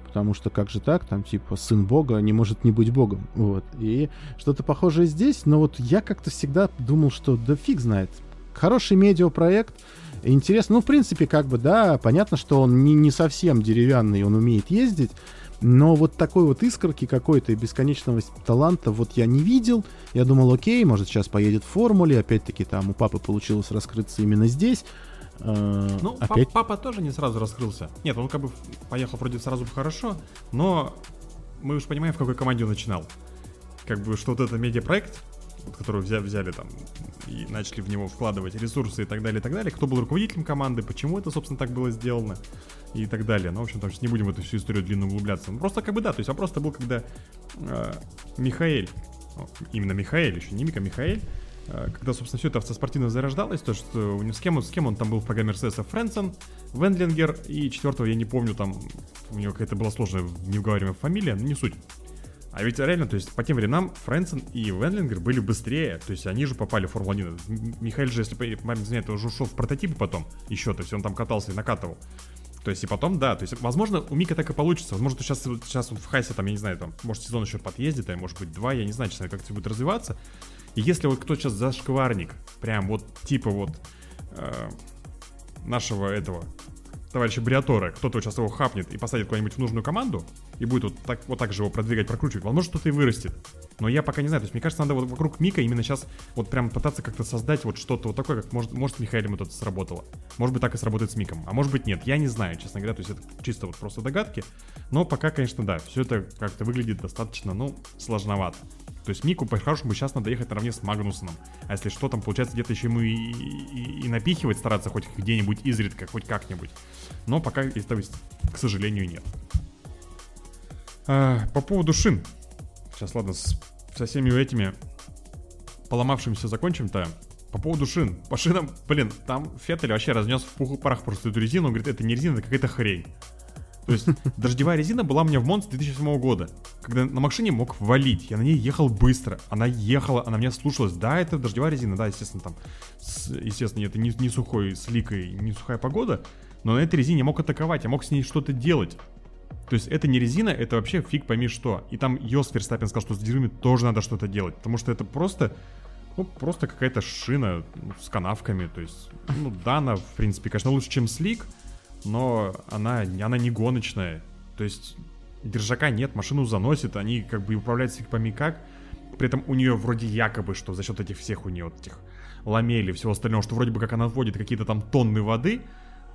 [SPEAKER 2] Потому что как же так, там типа сын Бога не может не быть Богом, вот. И что-то похожее здесь, но вот я как-то всегда думал, что да фиг знает, хороший медиапроект, интересно, ну в принципе как бы да, понятно, что он не, не совсем деревянный, он умеет ездить, но вот такой вот искорки какой-то и бесконечного таланта вот я не видел. Я думал, окей, может сейчас поедет в формуле, опять-таки там у папы получилось раскрыться именно здесь.
[SPEAKER 3] Э, ну, опять... папа тоже не сразу раскрылся. Нет, он как бы поехал вроде сразу хорошо, но мы уж понимаем, в какой команде он начинал. Как бы, что вот это медиапроект, вот, который взяли, взяли там и начали в него вкладывать ресурсы и так далее, и так далее. Кто был руководителем команды, почему это, собственно, так было сделано и так далее. Ну, в общем, там сейчас не будем в эту всю историю длинно углубляться. Ну, просто как бы да, то есть вопрос-то был, когда э, Михаэль, именно Михаэль, еще не Мика, Михаэль, Э, когда, собственно, все это автоспортивно зарождалось, то что с кем, с кем он там был в программе Мерседеса, Френтцен, Вендлингер, и четвертого я не помню, там у него какая-то была сложная, невыговариваемая фамилия, но не суть. А ведь реально, то есть по тем временам Френтцен и Вендлингер были быстрее, то есть они же попали в Формулу-1. Михаил же, если память знает, уже ушел в прототипы потом еще, то есть он там катался и накатывал. То есть и потом, да, то есть, возможно, у Мика так и получится. Возможно, сейчас, сейчас он в Хаасе, там, я не знаю, там, может, сезон еще поездит, а может быть, два, я не знаю, честно, как это будет развиваться. И если вот кто сейчас зашкварник, прям вот типа вот э, нашего этого товарища Бриатора, кто-то сейчас его хапнет и посадит куда-нибудь в нужную команду, и будет вот так, вот так же его продвигать, прокручивать, возможно, что-то и вырастет. Но я пока не знаю. То есть, мне кажется, надо вот вокруг Мика именно сейчас вот прям пытаться как-то создать вот что-то вот такое, как может, может с Михаилом это сработало. Может быть, так и сработает с Миком. А может быть, нет. Я не знаю, честно говоря. То есть, это чисто вот просто догадки. Но пока, конечно, да, все это как-то выглядит достаточно, ну, сложновато. То есть Мику по-хорошему сейчас надо ехать наравне с Магнусоном. А если что, там получается где-то еще ему и, и, и напихивать, стараться хоть где-нибудь изредка, хоть как-нибудь. Но пока этого, к сожалению, нет. А, по поводу шин. Сейчас, ладно, с, со всеми этими поломавшимися закончим-то. По поводу шин. По шинам, блин, там Феттель вообще разнес в пух и парах просто эту резину. Он говорит, это не резина, это какая-то хрень. То есть дождевая резина была у меня в Монце 2007 года, когда на машине мог валить, я на ней ехал быстро, она ехала, она меня слушалась. Да, это дождевая резина, да, естественно, там, с- естественно, это не, не сухой сликой, не сухая погода, но на этой резине я мог атаковать, я мог с ней что-то делать. То есть это не резина, это вообще фиг пойми что. И там Йос Верстаппин сказал, что с деревьями тоже надо что-то делать, потому что это просто, ну, просто какая-то шина ну, с канавками. То есть, ну, да, она, в принципе, конечно, лучше, чем слик, но она, она не гоночная. То есть держака нет, машину заносит, они как бы управляют фиг пойми как. При этом у нее вроде якобы, что за счет этих всех у нее вот этих ламелей и всего остального, что вроде бы как она отводит какие-то там тонны воды,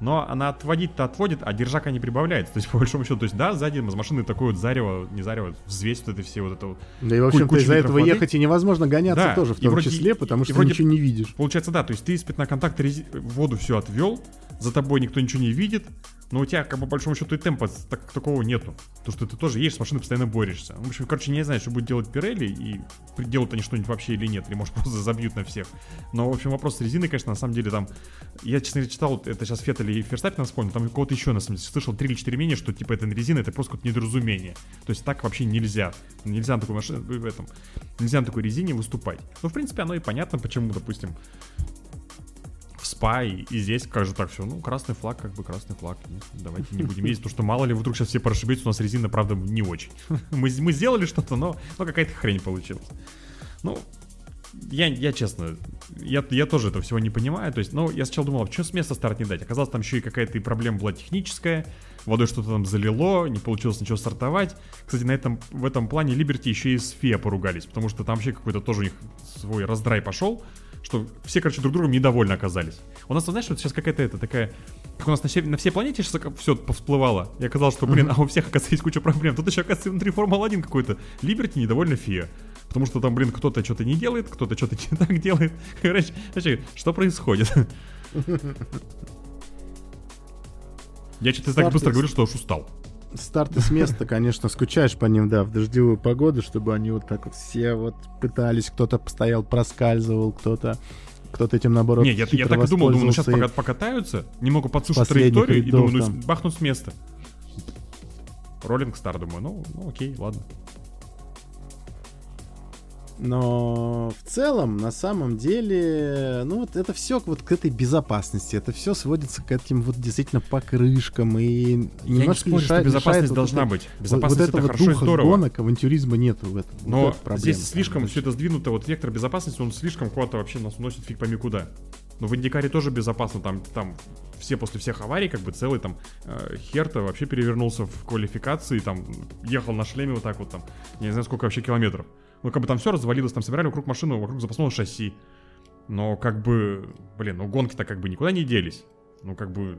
[SPEAKER 3] но она отводить-то отводит, а держака не прибавляется. То есть, по большому счету, то есть, да, сзади из машины такое вот зарево, не зарево, взвесь вот это все вот это вот.
[SPEAKER 2] Да и, в общем-то, из-за этого
[SPEAKER 3] воды.
[SPEAKER 2] ехать и невозможно гоняться
[SPEAKER 3] Да,
[SPEAKER 2] тоже, в
[SPEAKER 3] и
[SPEAKER 2] том
[SPEAKER 3] вроде-
[SPEAKER 2] числе, потому
[SPEAKER 3] и
[SPEAKER 2] что
[SPEAKER 3] вроде-
[SPEAKER 2] ничего не видишь.
[SPEAKER 3] Получается, да, то есть ты из пятна контакта воду все отвел, за тобой никто ничего не видит, но у тебя, как по большому счету, и темпа так- такого нету. То, что ты тоже едешь, с машиной постоянно борешься. В общем, короче, не знаю, что будет делать Пирелли, и делают они что-нибудь вообще или нет, или, может, просто забьют на всех. Но, в общем, вопрос с резиной, конечно, на самом деле там... Я, честно говоря, читал, это сейчас Феттель и Ферстаппина вспомнил, там кого-то еще, на самом деле, слышал 3 или 4 мнения, что, типа, это резина, это просто какое-то недоразумение. То есть так вообще нельзя. Нельзя на такой машине, в этом, нельзя на такой резине выступать. Ну, в принципе, оно и понятно, почему, допустим, в СПА и, и здесь же так все. Ну, красный флаг, как бы красный флаг. Ну, Давайте не будем ездить, потому что мало ли вдруг сейчас все прошибется, у нас резина, правда, не очень. мы, мы сделали что-то, но, но какая-то хрень получилась. Ну, я, я честно, я, я тоже этого всего не понимаю. То есть, ну, я сначала думал, что с места старт не дать. Оказалось, там еще и какая-то и проблема была техническая. Водой что-то там залило, не получилось ничего стартовать. Кстати, на этом, в этом плане Liberty еще и с FIA поругались, потому что там вообще какой-то тоже у них свой раздрай пошел, что все, короче, друг другом недовольны оказались. У нас, знаешь, вот сейчас какая-то это такая, как у нас на, все, на всей планете сейчас все повсплывало. И оказалось, что, блин, а у всех, оказывается, есть куча проблем. Тут еще, оказывается, внутри Формулы-1 какой-то. Liberty недовольна FIA. Потому что там, блин, кто-то что-то не делает, кто-то что-то не так делает. Короче, вообще, что происходит? Я что-то так быстро говорю, что уж устал.
[SPEAKER 2] Старты с места, конечно, скучаешь по ним, да, в дождевую погоду, чтобы они вот так вот все вот пытались, кто-то постоял, проскальзывал, кто-то кто-то этим наоборот
[SPEAKER 3] Не, я, я так и думал, думаю, ну сейчас пока покатаются, немного подсушат траекторию, и думаю, ну
[SPEAKER 2] там.
[SPEAKER 3] бахнут с места. Роллинг Стар, думаю, ну, ну окей, ладно.
[SPEAKER 2] Но в целом, на самом деле, ну вот это все вот к этой безопасности, это все сводится к этим вот действительно покрышкам и
[SPEAKER 3] Я не спорю, что
[SPEAKER 2] лишает-
[SPEAKER 3] безопасность
[SPEAKER 2] лишает вот
[SPEAKER 3] должна
[SPEAKER 2] этой-
[SPEAKER 3] быть.
[SPEAKER 2] вот-
[SPEAKER 3] Безопасность
[SPEAKER 2] вот
[SPEAKER 3] это
[SPEAKER 2] этого
[SPEAKER 3] хорошо и
[SPEAKER 2] духа
[SPEAKER 3] здорово.
[SPEAKER 2] гонок, авантюризма нету в этом. Вот
[SPEAKER 3] Но
[SPEAKER 2] это проблема,
[SPEAKER 3] здесь слишком все это сдвинуто, вот вектор безопасности, он слишком куда-то вообще нас уносит фиг пойми куда. Но в Индикаре тоже безопасно, там, там все после всех аварий, как бы целый там э, Херта вообще перевернулся в квалификации, там ехал на шлеме вот так вот там, я не знаю сколько вообще километров. Ну как бы там все развалилось, там собирали вокруг машины, вокруг запасного шасси. Но как бы, блин, ну гонки-то как бы никуда не делись. Ну как бы,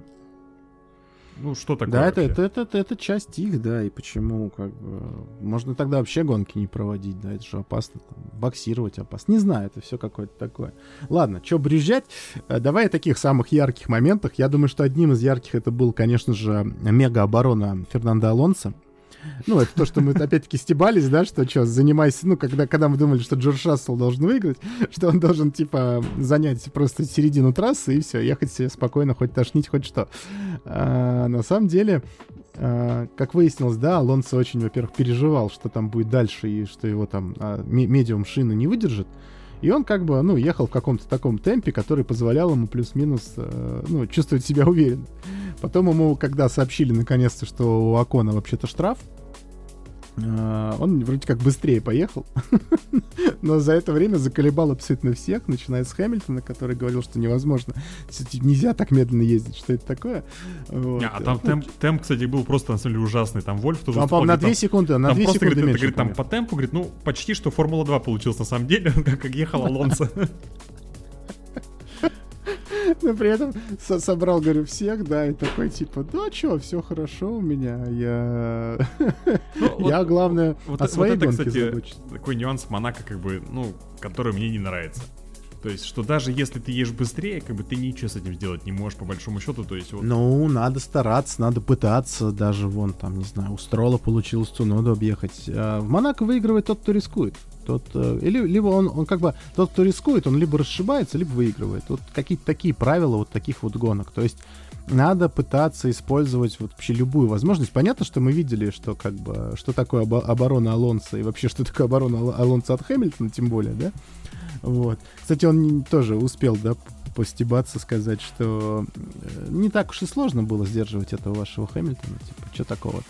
[SPEAKER 3] ну что такое
[SPEAKER 2] Да, это, это, это, это, это часть их, да, и почему, как бы, можно тогда вообще гонки не проводить, да, это же опасно, там, боксировать опасно, не знаю, это все какое-то такое. Ладно, что брюзжать, Э, давай о таких самых ярких моментах, я думаю, что одним из ярких это был, конечно же, мега-оборона Фернандо Алонсо, ну, это то, что мы опять-таки стебались, да, что что, занимайся, ну, когда, когда мы думали, что Джордж Рассел должен выиграть, что он должен, типа, занять просто середину трассы и все, ехать себе спокойно, хоть тошнить, хоть что. А, на самом деле, а, как выяснилось, да, Алонсо очень, во-первых, переживал, что там будет дальше и что его там а, ме- медиум шины не выдержит. И он как бы, ну, ехал в каком-то таком темпе, который позволял ему плюс-минус, э, ну, чувствовать себя уверенно. Потом ему, когда сообщили наконец-то, что у Акона вообще-то штраф, он вроде как быстрее поехал, но за это время заколебал абсолютно всех, начиная с Хэмилтона, который говорил, что невозможно, нельзя так медленно ездить, что это такое. Вот.
[SPEAKER 3] А там темп, темп, кстати, был просто на самом деле ужасный. Там Вольф тоже
[SPEAKER 2] Там,
[SPEAKER 3] выступал,
[SPEAKER 2] по-моему, на
[SPEAKER 3] говорит,
[SPEAKER 2] 2
[SPEAKER 3] там-
[SPEAKER 2] секунды, на
[SPEAKER 3] там
[SPEAKER 2] 2
[SPEAKER 3] просто,
[SPEAKER 2] секунды
[SPEAKER 3] говорит, это,
[SPEAKER 2] меньше,
[SPEAKER 3] говорит, там по темпу, говорит, ну, почти что Формула 2 получилось на самом деле, как ехал Алонсо.
[SPEAKER 2] Но при этом со- собрал, говорю, всех, да, и такой, типа, да, чё, все хорошо у меня, я...
[SPEAKER 3] Ну,
[SPEAKER 2] Я,
[SPEAKER 3] вот-
[SPEAKER 2] главное,
[SPEAKER 3] Вот,
[SPEAKER 2] о своей
[SPEAKER 3] вот это, кстати,
[SPEAKER 2] забочусь.
[SPEAKER 3] такой нюанс Монако, как бы, ну, который мне не нравится. То есть, что даже если ты едешь быстрее, как бы ты ничего с этим сделать не можешь, по большому счету. То есть, вот,
[SPEAKER 2] Ну, надо стараться, надо пытаться, даже вон там, не знаю, у Строла получилось Цуноду объехать. А в Монако выигрывает тот, кто рискует. Тот, э, или, либо он, он как бы, тот, кто рискует, он либо расшибается, либо выигрывает. Вот какие-то такие правила вот таких вот гонок. То есть надо пытаться использовать вот вообще любую возможность. Понятно, что мы видели, что как бы что такое обо- оборона Алонса и вообще что такое оборона Ал- Алонса от Хэмилтона, тем более, да? Вот. Кстати, он тоже успел, да, постебаться, сказать, что э, не так уж и сложно было сдерживать этого вашего Хэмилтона. Типа, что такого-то?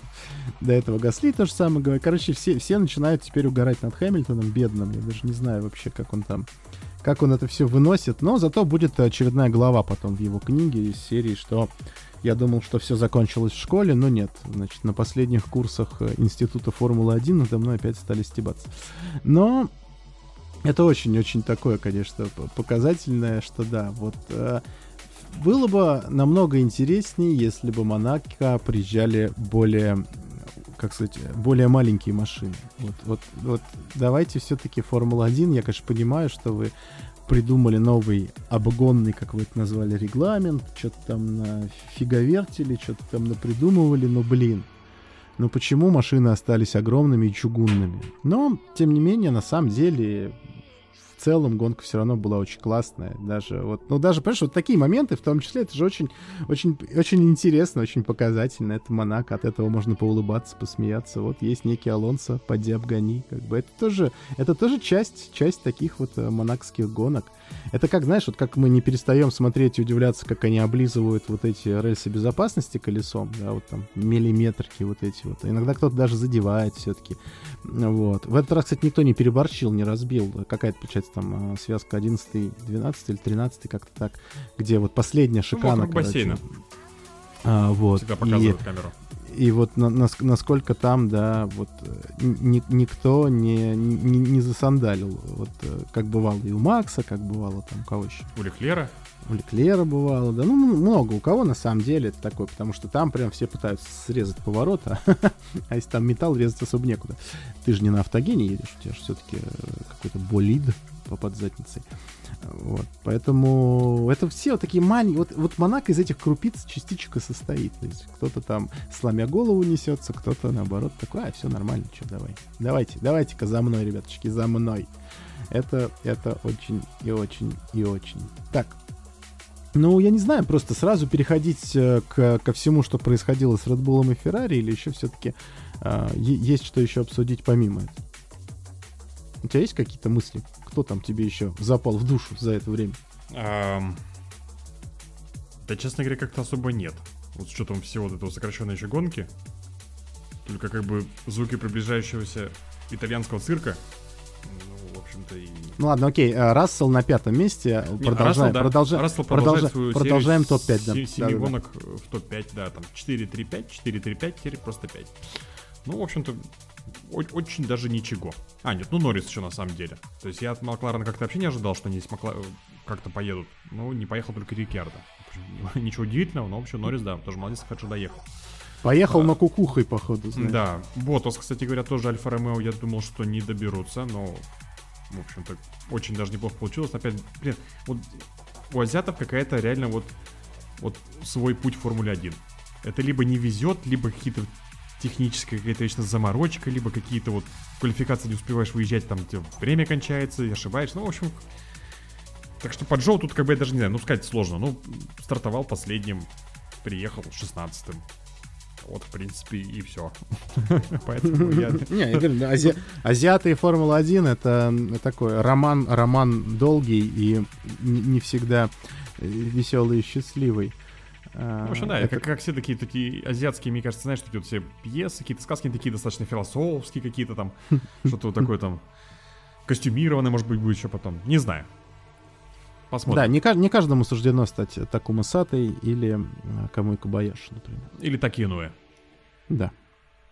[SPEAKER 2] До этого Гасли то же самое говорит. Короче, все, все начинают теперь угорать над Хэмилтоном, бедным. Я даже не знаю вообще, как он там как он это все выносит, но зато будет очередная глава потом в его книге из серии, что я думал, что все закончилось в школе, но нет. Значит, на последних курсах э, Института Формулы-1 надо мной опять стали стебаться. Но это очень-очень такое, конечно, показательное, что да, вот э, было бы намного интереснее, если бы Монако приезжали более, как сказать, более маленькие машины. Вот, вот, вот давайте все-таки Формула-1, я, конечно, понимаю, что вы придумали новый обгонный, как вы это назвали, регламент, что-то там на фиговертили, что-то там напридумывали, но, блин, ну почему машины остались огромными и чугунными? Но, тем не менее, на самом деле, в целом гонка все равно была очень классная. Даже вот, ну даже, понимаешь, вот такие моменты, в том числе, это же очень, очень, очень интересно, очень показательно. Это Монако, от этого можно поулыбаться, посмеяться. Вот есть некий Алонсо, поди обгони. Как бы это тоже, это тоже часть, часть таких вот э, монакских гонок. Это как, знаешь, вот как мы не перестаем смотреть и удивляться, как они облизывают вот эти рельсы безопасности колесом, да, вот там миллиметрики вот эти вот. Иногда кто-то даже задевает все-таки. Вот. В этот раз, кстати, никто не переборчил, не разбил. Какая-то, получается, там э, связка 11, 12 или 13, как-то так, где вот последняя шикана.
[SPEAKER 3] вокруг бассейна.
[SPEAKER 2] А, вот.
[SPEAKER 3] Всегда
[SPEAKER 2] И-
[SPEAKER 3] показывают камеру.
[SPEAKER 2] И вот на- нас- насколько там, да, вот э, ни- никто не, не, не засандалил. Вот э, как бывало и у Макса, как бывало там у кого еще?
[SPEAKER 3] У Леклера.
[SPEAKER 2] У Леклера бывало, да, ну много у кого на самом деле это такое, потому что там прям все пытаются срезать поворот, а, а если там металл, резать особо некуда. Ты же не на автогене едешь, у тебя же все-таки какой-то болид по под задницей. Вот, поэтому это все вот такие маленькие, вот, вот Монако из этих крупиц частичек и состоит. То есть кто-то там сломя голову несется, кто-то наоборот такой, а, все нормально, что, давай. Давайте, давайте-ка за мной, ребяточки, за мной. Это, это очень и очень и очень. Так, ну, я не знаю, просто сразу переходить э, к, ко всему, что происходило с Red Bull и Ferrari, или еще все-таки есть что еще обсудить помимо этого? У тебя есть какие-то мысли? Кто там тебе еще запал в душу за это время?
[SPEAKER 3] Ам, Да, честно говоря, как-то особо нет. Вот с учетом всего вот этого сокращенной еще гонки. Только как бы звуки приближающегося итальянского цирка. Ну, в общем-то, и...
[SPEAKER 2] Ну ладно, окей, э, Рассел на пятом месте.
[SPEAKER 3] Не,
[SPEAKER 2] Продолжаем,
[SPEAKER 3] Рассел, да.
[SPEAKER 2] продолжаем,
[SPEAKER 3] Рассел
[SPEAKER 2] продолжа-
[SPEAKER 3] продолжает свою
[SPEAKER 2] продолжаем
[SPEAKER 3] серию
[SPEAKER 2] топ-5. Да.
[SPEAKER 3] се- семи
[SPEAKER 2] Да-да-да.
[SPEAKER 3] гонок э, в топ-5, да, там 4-3-5, 4-3-5, теперь просто 5. Ну, в общем-то, очень даже ничего. А, нет, ну Норрис еще на самом деле. То есть я от Макларена как-то вообще не ожидал, что они с Макла... э, как-то поедут. Ну, не поехал только Рикьярдо. Ничего удивительного, но в общем Норрис, да, тоже молодец, хорошо доехал.
[SPEAKER 2] Поехал
[SPEAKER 3] А.
[SPEAKER 2] на кукухой, походу, знаешь.
[SPEAKER 3] Да, Ботас, кстати говоря, тоже Альфа Ромео, я думал, что не доберутся, но, в общем-то, очень даже неплохо получилось. Опять, блин, вот у азиатов какая-то реально вот, вот свой путь в Формуле 1. Это либо не везет, либо какие-то техническая какая-то вечно заморочка, либо какие-то вот квалификации не успеваешь выезжать, там тебе время кончается, и ошибаешься. Ну, в общем, так что по тут как бы я даже не знаю, ну сказать сложно. Ну, стартовал последним, приехал 16-м. Вот, в принципе, и все. Поэтому я...
[SPEAKER 2] Не, азиаты и Формула-1 это такой роман, роман долгий и не всегда веселый и счастливый. А,
[SPEAKER 3] В общем, да,
[SPEAKER 2] это-
[SPEAKER 3] как, как все такие, такие азиатские, мне кажется, знаешь, такие вот все пьесы, какие-то сказки такие достаточно философские какие-то там, что-то вот такое там, костюмированное, может быть, будет еще потом. Не знаю.
[SPEAKER 2] Да,
[SPEAKER 3] Посмотрим.
[SPEAKER 2] не, ка- не каждому суждено стать Такума Сатой или э, Камой Кабаяши, например.
[SPEAKER 3] Или такие иное.
[SPEAKER 2] Да.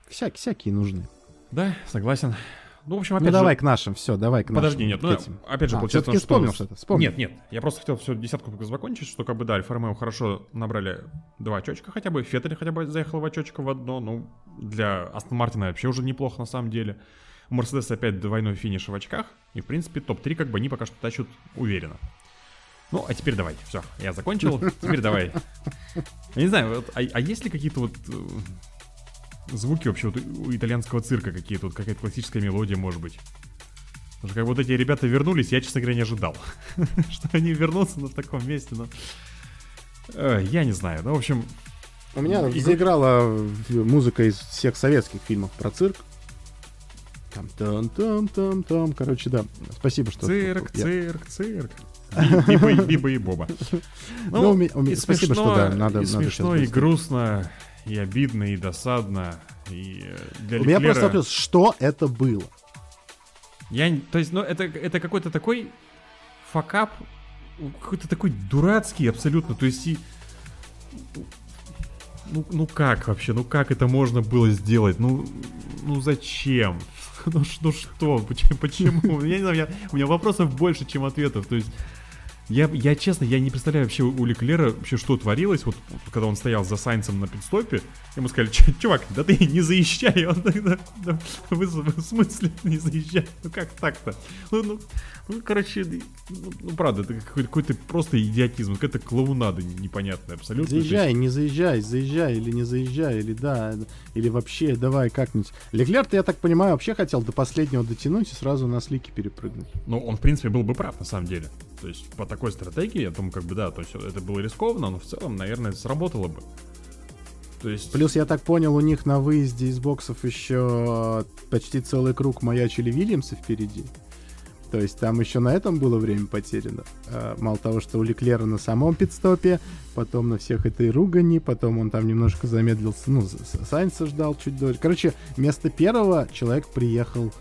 [SPEAKER 2] Всякие, всякие нужны.
[SPEAKER 3] Да, согласен. Ну, в общем, опять
[SPEAKER 2] ну
[SPEAKER 3] же...
[SPEAKER 2] давай к нашим, все, давай к нашим.
[SPEAKER 3] Подожди, нет, ну,
[SPEAKER 2] этим.
[SPEAKER 3] опять же,
[SPEAKER 2] А,
[SPEAKER 3] получается,
[SPEAKER 2] всё-таки
[SPEAKER 3] что...
[SPEAKER 2] вспомнил что-то, вспомнил.
[SPEAKER 3] Нет, нет, я просто хотел все десятку закончить, что как бы, да, Альфа Ромео хорошо набрали два очечка хотя бы, Феттель хотя бы заехал в очечко в одно, ну, для Астон Мартина вообще уже неплохо на самом деле. У Мерседеса опять двойной финиш в очках, и, в принципе, топ-3 как бы они пока что тащат уверенно. Ну, а теперь давай, все, я закончил, теперь давай. Я не знаю, вот, а, а есть ли какие-то вот э, звуки вообще вот у итальянского цирка какие-то, вот какая-то классическая мелодия, может быть? Потому что как вот эти ребята вернулись, я, честно говоря, не ожидал, что они вернутся на таком месте, но... Э, Я не знаю. Ну, в общем,
[SPEAKER 2] У меня
[SPEAKER 3] И-
[SPEAKER 2] заиграла музыка из всех советских фильмов про цирк. Там там там там там. Короче, да. Спасибо, что.
[SPEAKER 3] цирк,
[SPEAKER 2] я-
[SPEAKER 3] цирк, цирк. Би- Биба и- Биба и Боба.
[SPEAKER 2] Ну, у меня- у меня-
[SPEAKER 3] и
[SPEAKER 2] спасибо, что да, надо-
[SPEAKER 3] и
[SPEAKER 2] надо
[SPEAKER 3] смешно, и грустно, и обидно, и досадно. И э, для
[SPEAKER 2] У меня
[SPEAKER 3] Леклера-
[SPEAKER 2] просто вопрос, что это было?
[SPEAKER 3] Я, то есть, ну, это, это какой-то такой факап, какой-то такой дурацкий абсолютно, то есть, и... Ну, ну как вообще, ну как это можно было сделать? Ну, ну зачем? Ну, ну что, почему? почему? Я не знаю, у меня, у меня вопросов больше, чем ответов. То есть, я, я честно, я не представляю вообще у Леклера вообще, что творилось, вот когда он стоял за Сайнцем на пидстопе, ему сказали, «Чё, чувак, да ты не заезжай, он тогда, да, вы, в смысле не заезжай, ну как так-то? Ну, ну, ну, короче, ну, ну, правда, это какой-то, какой-то просто идиотизм, какая-то клоунада непонятная абсолютно. То есть-
[SPEAKER 2] Заезжай, не заезжай, заезжай или не заезжай, или да, или вообще давай как-нибудь. Леклер-то, я так понимаю, вообще хотел до последнего дотянуть и сразу на слики перепрыгнуть.
[SPEAKER 3] Ну, он, в принципе, был бы прав, на самом деле. То есть, по такой стратегии, я думаю, как бы, да, то есть, это было рискованно, но в целом, наверное, это сработало бы. То есть...
[SPEAKER 2] Плюс, я так понял, у них на выезде из боксов еще почти целый круг маячили Вильямсы впереди. То есть там еще на этом было время потеряно. А, Мало того, что у Леклера на самом пидстопе, потом на всех этой ругани, потом он там немножко замедлился, ну, Сайнса ждал чуть дольше. Короче, вместо первого человек приехал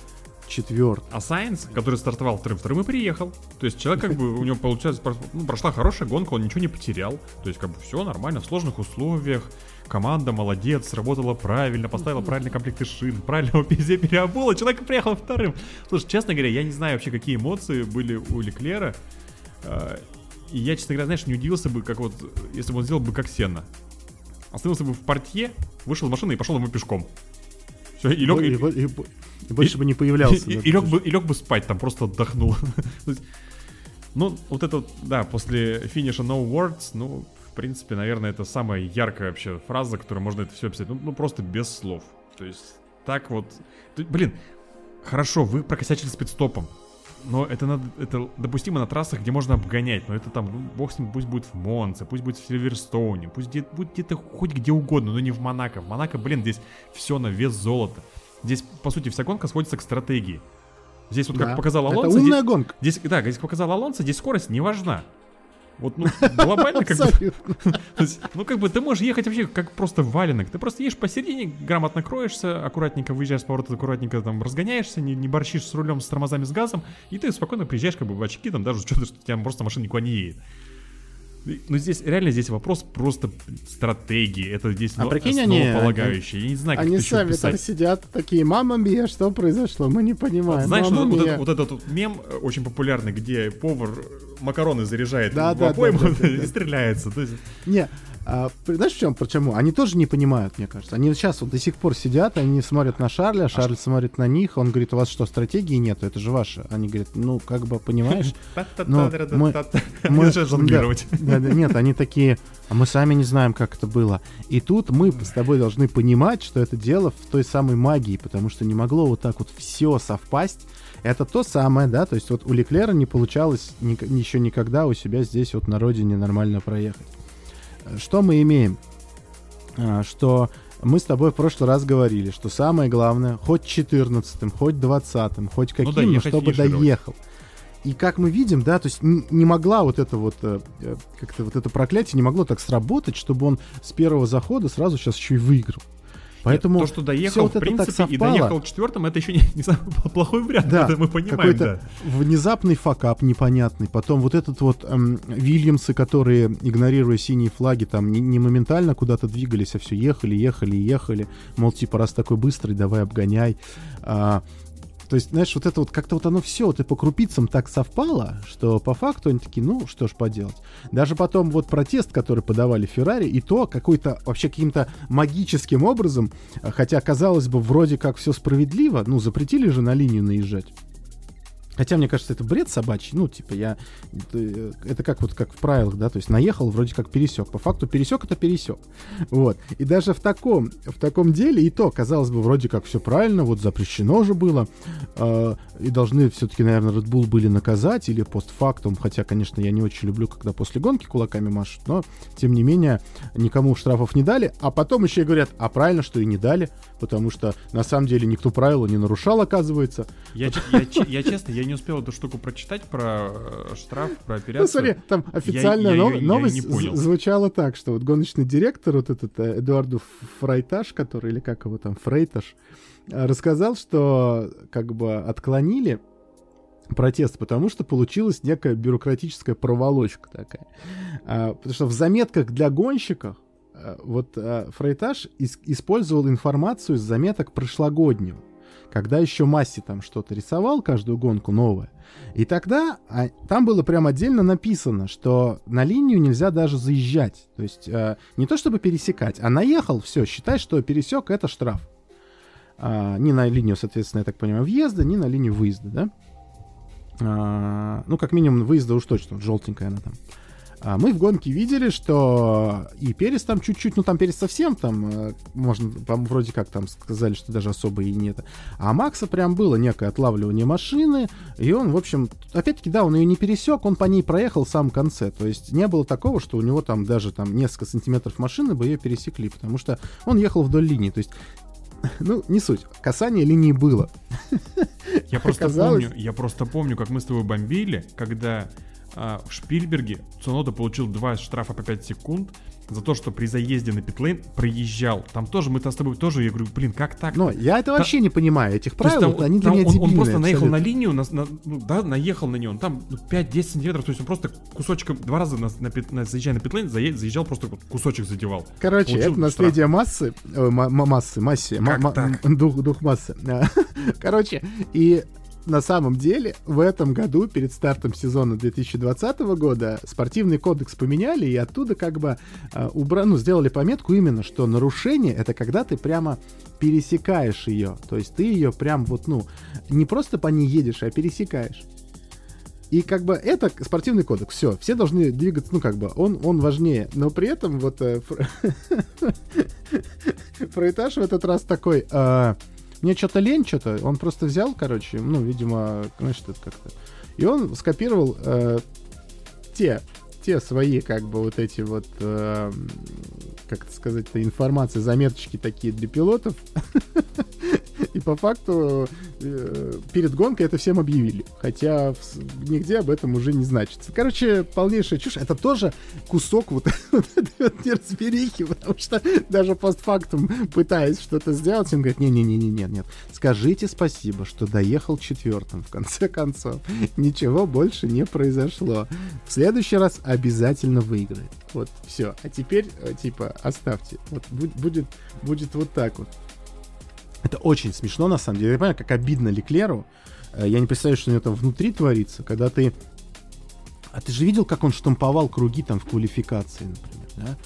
[SPEAKER 2] четвертый.
[SPEAKER 3] А Сайенс, который стартовал вторым, вторым и приехал. То есть человек как бы, у него получается, ну, прошла хорошая гонка, он ничего не потерял. То есть как бы все нормально, в сложных условиях. Команда молодец, сработала правильно, поставила правильный комплекты шин, правильно везде переобула, человек приехал вторым. Слушай, честно говоря, я не знаю вообще, какие эмоции были у Леклера. А, И я, честно говоря, знаешь, не удивился бы, как вот, если бы он сделал бы как Сенна. Остановился бы в портье, вышел из машины и пошел ему пешком. Все, и лег,
[SPEAKER 2] И, и бо- и больше бы не появлялся.
[SPEAKER 3] и, и лег бы, и лег бы спать, там просто отдохнул. Ну, вот это, да, после финиша No Words, ну, в принципе, наверное, это самая яркая вообще фраза, которой можно это все описать. Ну, ну, просто без слов. То есть, так вот... Блин, хорошо, вы прокосячили спидстопом. Но это надо, это допустимо на трассах, где можно обгонять. Но это там, ну, бог с ним, пусть будет в Монце, пусть будет в Сильверстоуне, пусть где, будет где-то хоть где угодно, но не в Монако. В Монако, блин, здесь все на вес золота. Здесь, по сути, вся гонка сводится к стратегии. Здесь вот, как
[SPEAKER 2] Да.
[SPEAKER 3] показал
[SPEAKER 2] Это
[SPEAKER 3] Алонсо,
[SPEAKER 2] умная
[SPEAKER 3] здесь,
[SPEAKER 2] гонка.
[SPEAKER 3] здесь, да, здесь показал Алонсо, здесь скорость не важна. Вот, ну, глобально как бы... Ну, как бы ты можешь ехать вообще как просто валенок. Ты просто едешь посередине, грамотно кроешься, аккуратненько выезжаешь с поворота, аккуратненько там разгоняешься, не, не борщишь с рулем, с тормозами, с газом, и ты спокойно приезжаешь как бы в очки, там даже что-то, что у тебя просто машина никуда не едет. Но здесь, реально, здесь вопрос просто стратегии. Это здесь
[SPEAKER 2] А
[SPEAKER 3] ну,
[SPEAKER 2] прикинь, они-
[SPEAKER 3] основополагающее. Я не знаю, как
[SPEAKER 2] Они сами там сидят такие, мама мия, что произошло? Мы не понимаем.
[SPEAKER 3] Знаешь,
[SPEAKER 2] Мама
[SPEAKER 3] вот, вот
[SPEAKER 2] мия».
[SPEAKER 3] этот, вот этот вот мем э, очень популярный, где повар э, макароны заряжает
[SPEAKER 2] Да,
[SPEAKER 3] в
[SPEAKER 2] да, да,
[SPEAKER 3] обойму
[SPEAKER 2] да, да,
[SPEAKER 3] и
[SPEAKER 2] да.
[SPEAKER 3] стреляется. То есть,
[SPEAKER 2] Не, а, знаешь, в чем, почему? Они тоже не понимают, мне кажется. Они сейчас вот до сих пор сидят, они смотрят на Шарля, Шарль смотрит на них, он говорит, у вас что, стратегии нету, это же ваше. Они говорят, ну, как бы, понимаешь, мы-
[SPEAKER 3] начинают жонглировать.
[SPEAKER 2] Нет, они такие, а мы сами не знаем, как это было. И тут мы с тобой должны понимать, что это дело в той самой магии, потому что не могло вот так вот все совпасть. Это то самое, да, то есть вот у Леклера не получалось ник- еще никогда у себя здесь вот на родине нормально проехать. Что мы имеем? А, Что мы с тобой в прошлый раз говорили, что самое главное, хоть 14-м, хоть 20-м, хоть каким, но
[SPEAKER 3] доехать,
[SPEAKER 2] чтобы доехал. И как мы видим, да, то есть не могла вот это вот, э, э, как-то вот это проклятие не могло так сработать, чтобы он с первого захода сразу сейчас еще и выиграл. Поэтому
[SPEAKER 3] Нет, то, что доехал,
[SPEAKER 2] вот
[SPEAKER 3] в принципе, и доехал к четвертым, это еще не, не самый плохой вариант,
[SPEAKER 2] Да,
[SPEAKER 3] это мы понимаем,
[SPEAKER 2] какой-то
[SPEAKER 3] да.
[SPEAKER 2] внезапный факап непонятный. Потом вот этот вот эм, Вильямсы, которые, игнорируя синие флаги, там не, не моментально куда-то двигались, а все ехали, ехали, ехали. Мол, типа, раз такой быстрый, давай обгоняй. А, то есть, знаешь, вот это вот как-то вот оно все вот и по крупицам так совпало, что по факту они такие, ну, что ж поделать. Даже потом вот протест, который подавали Феррари, и то какой-то вообще каким-то магическим образом, а, хотя, казалось бы, вроде как все справедливо, ну, запретили же на линию наезжать. Хотя, мне кажется, это бред собачий. Ну, типа, я... Это, это как вот как в правилах, да, то есть наехал, вроде как пересек. По факту пересек это пересек. Вот. И даже в таком, в таком деле и то, казалось бы, вроде как все правильно, вот запрещено же было. Э, и должны все-таки, наверное, Red Bull были наказать или постфактум. Хотя, конечно, я не очень люблю, когда после гонки кулаками машут, но, тем не менее, никому штрафов не дали. А потом еще и говорят, а правильно, что и не дали, потому что на самом деле никто правила не нарушал, оказывается.
[SPEAKER 3] Я честно, я не успел эту штуку прочитать про э, штраф, про операцию. Ну,
[SPEAKER 2] смотри, там официальная я, я, новость я, я звучала так, что вот гоночный директор, вот этот э, Эдуарду Фрайтаж, который, или как его там, Фрейтаж, э, рассказал, что как бы отклонили протест, потому что получилась некая бюрократическая проволочка такая. А, потому что в заметках для гонщиков вот Фрейтаж использовал информацию из заметок прошлогоднего когда еще Масси там что-то рисовал, каждую гонку новое. И тогда а, там было прям отдельно написано, что на линию нельзя даже заезжать. То есть э, не то чтобы пересекать, а наехал, все, считай, что пересек, это штраф. А, ни на линию, соответственно, я так понимаю, въезда, ни на линию выезда, да? А, ну, как минимум, выезда уж точно, желтенькая она там. А мы в гонке видели, что и Перес там чуть-чуть, ну там Перес совсем там, э, можно, там, вроде как там сказали, что даже особо и нет. А Макса прям было некое отлавливание машины, и он, в общем, опять-таки, да, он ее не пересек, он по ней проехал в самом конце. То есть не было такого, что у него там даже там несколько сантиметров машины бы ее пересекли, потому что он ехал вдоль линии. То есть ну, не суть. Касание линии было.
[SPEAKER 3] Я просто помню, я просто помню, как мы с тобой бомбили, когда в Шпильберге Цунода получил два штрафа по 5 секунд за то, что при заезде на питлейн проезжал. Там тоже мы-то с тобой тоже, я говорю, блин, как так?
[SPEAKER 2] Но я это вообще не понимаю, этих правил,
[SPEAKER 3] там, они для меня он, он просто наехал на линию, на, на, ну, да, наехал на нее, он там ну, 5-10 сантиметров, то есть он просто кусочком, два раза на, на, на, заезжая на питлейн, заезжал, просто вот кусочек задевал.
[SPEAKER 2] Короче, Получил это наследие штраф. массы, э, массы, массе, ма, ма, дух, дух массы. Короче, и на самом деле в этом году, перед стартом сезона 2020 года, спортивный кодекс поменяли, и оттуда как бы э, убра... ну, сделали пометку именно, что нарушение — это когда ты прямо пересекаешь ее. То есть ты ее прям вот, ну, не просто по ней едешь, а пересекаешь. И как бы это спортивный кодекс, все, все должны двигаться, ну как бы, он, он важнее. Но при этом вот э, Фрейтаж в этот раз такой, э, мне что-то лень, что-то. Он просто взял, короче, ну, видимо, значит, это как-то. И он скопировал э, те, те свои, как бы, вот эти вот, э, как это сказать, информации, заметочки такие для пилотов. И по факту э, перед гонкой это всем объявили. Хотя нигде об этом уже не значится. Короче, полнейшая чушь. Это тоже кусок вот, вот этой неразберихи, потому что даже постфактум, пытаясь что-то сделать, он говорит, не-не-не-не, нет, нет. Скажите спасибо, что доехал четвертым, в конце концов. Ничего больше не произошло. В следующий раз обязательно выиграет. Вот, все. А теперь, э, типа, оставьте. Вот будет, будет вот так вот. Это очень смешно, на самом деле. Я понимаю, как обидно Леклеру. Э, я не представляю, что у него там внутри творится, когда ты... А ты же видел, как он штамповал круги там в квалификации, например, да?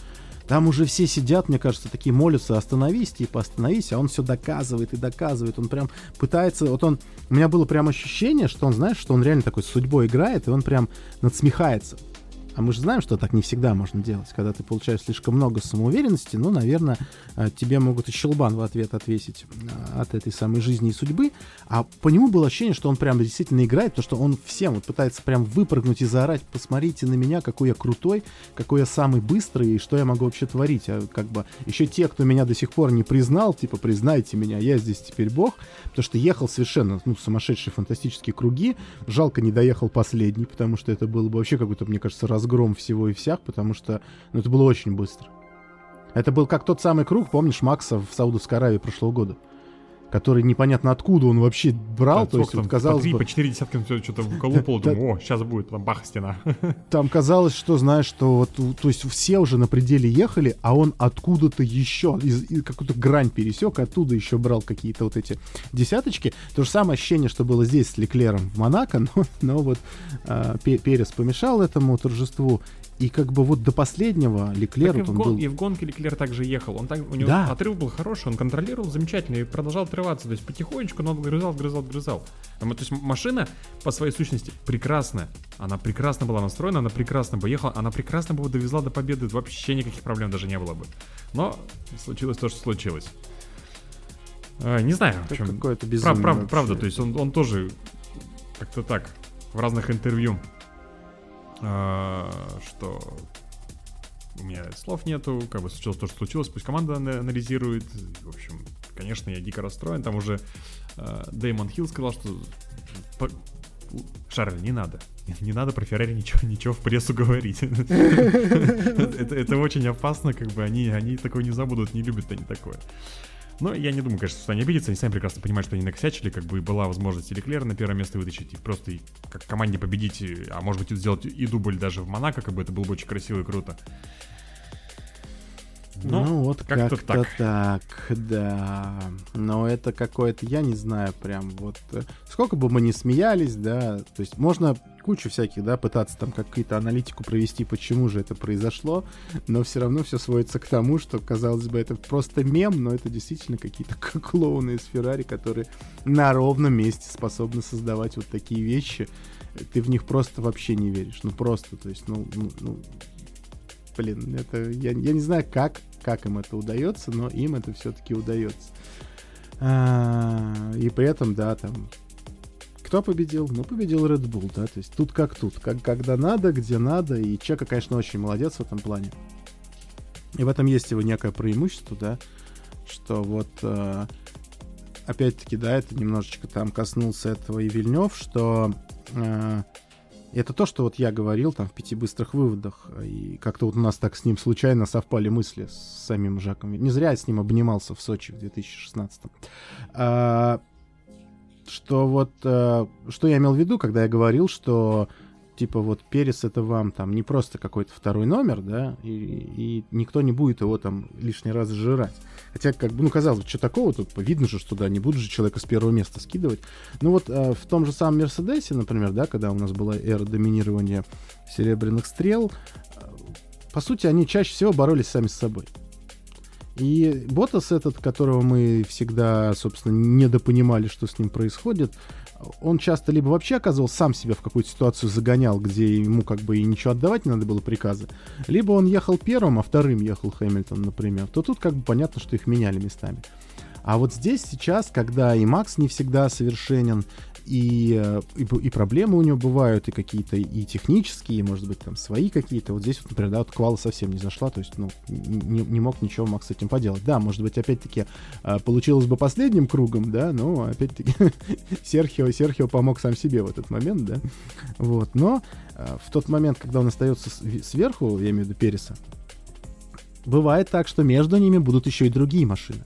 [SPEAKER 2] Там уже все сидят, мне кажется, такие молятся, остановись, типа, остановись, а он все доказывает и доказывает. Он прям пытается... Вот он... У меня было прям ощущение, что он, знаешь, что он реально такой с судьбой играет, и он прям надсмехается. А мы же знаем, что так не всегда можно делать. Когда ты получаешь слишком много самоуверенности, ну, наверное, э, тебе могут и щелбан в ответ отвесить э, от этой самой жизни и судьбы. А по нему было ощущение, что он прям действительно играет, то что он всем вот пытается прям выпрыгнуть и заорать, посмотрите на меня, какой я крутой, какой я самый быстрый, и что я могу вообще творить. А как бы еще те, кто меня до сих пор не признал, типа, признайте меня, я здесь теперь бог, потому что ехал совершенно, ну, сумасшедшие фантастические круги, жалко не доехал последний, потому что это было бы вообще какой-то, мне кажется, раз разгром всего и всех, потому что ну, это было очень быстро. Это был как тот самый круг, помнишь, Макса в Саудовской Аравии прошлого года? Который непонятно откуда он вообще брал. Да, то есть,
[SPEAKER 3] там, вот, казалось по 3, бы... по 4 десятка что-то вколупал, думаю, о, сейчас будет, там бах, стена.
[SPEAKER 2] Там казалось, что, знаешь, что вот, то есть все уже на пределе ехали, а он откуда-то еще, из, из какую-то грань пересек, оттуда еще брал какие-то вот эти десяточки. То же самое ощущение, что было здесь с Леклером в Монако, но, но вот э, Перес помешал этому торжеству, И как бы вот до последнего Леклер вот
[SPEAKER 3] в
[SPEAKER 2] он
[SPEAKER 3] гон-
[SPEAKER 2] был...
[SPEAKER 3] и в гонке Леклер также ехал. Он так, у него
[SPEAKER 2] Да.
[SPEAKER 3] отрыв был хороший, он контролировал замечательно и продолжал отрываться. То есть потихонечку, но он грызал, грызал, грызал. А То есть машина по своей сущности прекрасная. Она прекрасно была настроена, она прекрасно бы ехала, она прекрасно бы довезла до победы. Вообще никаких проблем даже не было бы. Но случилось то, что случилось. А, не знаю, в
[SPEAKER 2] Это
[SPEAKER 3] чем.
[SPEAKER 2] какое-то
[SPEAKER 3] Прав-
[SPEAKER 2] безумие
[SPEAKER 3] прав-
[SPEAKER 2] вообще.
[SPEAKER 3] правда, то есть он, он тоже как-то так в разных интервью, что у меня слов нету, как бы случилось то, что случилось, пусть команда ана- анализирует. В общем, конечно, я дико расстроен. Там уже а, Дэймон Хилл сказал, что Шарль, не надо. Не- надо про Феррари ничего, ничего в прессу говорить. Это очень опасно, как бы они, они такое не забудут, не любят они такое. Но я не думаю, конечно, что они обидятся, они сами прекрасно понимают, что они накосячили, как бы была возможность и Леклера на первое место вытащить, и просто как команде победить, а может быть сделать и дубль даже в Монако, как бы это было бы очень красиво и круто. Но
[SPEAKER 2] ну вот
[SPEAKER 3] как-то
[SPEAKER 2] как-то,
[SPEAKER 3] так.
[SPEAKER 2] так. да. Но это какое-то, я не знаю, прям вот... э, Сколько бы мы ни смеялись, да, то есть можно кучу всяких, да, пытаться там какие-то аналитику провести, почему же это произошло, но все равно все сводится к тому, что, казалось бы, это просто мем, но это действительно какие-то клоуны из Феррари, которые на ровном месте способны создавать вот такие вещи. Ты в них просто вообще не веришь. Ну просто, то есть, ну, ну, ну, блин, это я, я не знаю, как, как им это удается, но им это все-таки удается. А, и при этом, да, там. Кто победил? Ну, победил Red Bull, да. То есть тут как тут. Как, когда надо, где надо. И Чека, конечно, очень молодец в этом плане. И в этом есть его некое преимущество, да. Что вот э, опять-таки, да, это немножечко там коснулся этого и Вильнев, что э, это то, что вот я говорил там в пяти быстрых выводах, и как-то вот у нас так с ним случайно совпали мысли с самим Жаком. Не зря я с ним обнимался в Сочи в 2016 а, Что вот, э, что я имел в виду, когда я говорил, что типа вот Перес это вам там не просто какой-то второй номер, да, и, и никто не будет его там лишний раз сжирать. Хотя, как бы, ну, казалось бы, что такого, тут видно же, что, да, не будут же человека с первого места скидывать. Ну, вот э, в том же самом Мерседесе, например, да, когда у нас была эра доминирования серебряных стрел, э, по сути, они чаще всего боролись сами с собой. И Ботас этот, которого мы всегда, собственно, недопонимали, что с ним происходит, он часто либо вообще оказывал сам себя в какую-то ситуацию загонял, где ему как бы и ничего отдавать не надо было приказы, либо он ехал первым, а вторым ехал Хэмилтон, например, то тут как бы понятно, что их меняли местами. А вот здесь сейчас, когда и Макс не всегда совершенен, и, э, и, и проблемы у него бывают, и какие-то и технические, может быть, там свои какие-то. Вот здесь, вот, например, да, вот Квала совсем не зашла, то есть, ну, не, не мог ничего Макс с этим поделать. Да, может быть, опять-таки, э, получилось бы последним кругом, да, но, опять-таки, Серхио, Серхио помог сам себе в этот момент, да. Вот, но э, в тот момент, когда он остается сверху, я имею в виду Переса, бывает так, что между ними будут еще и другие машины.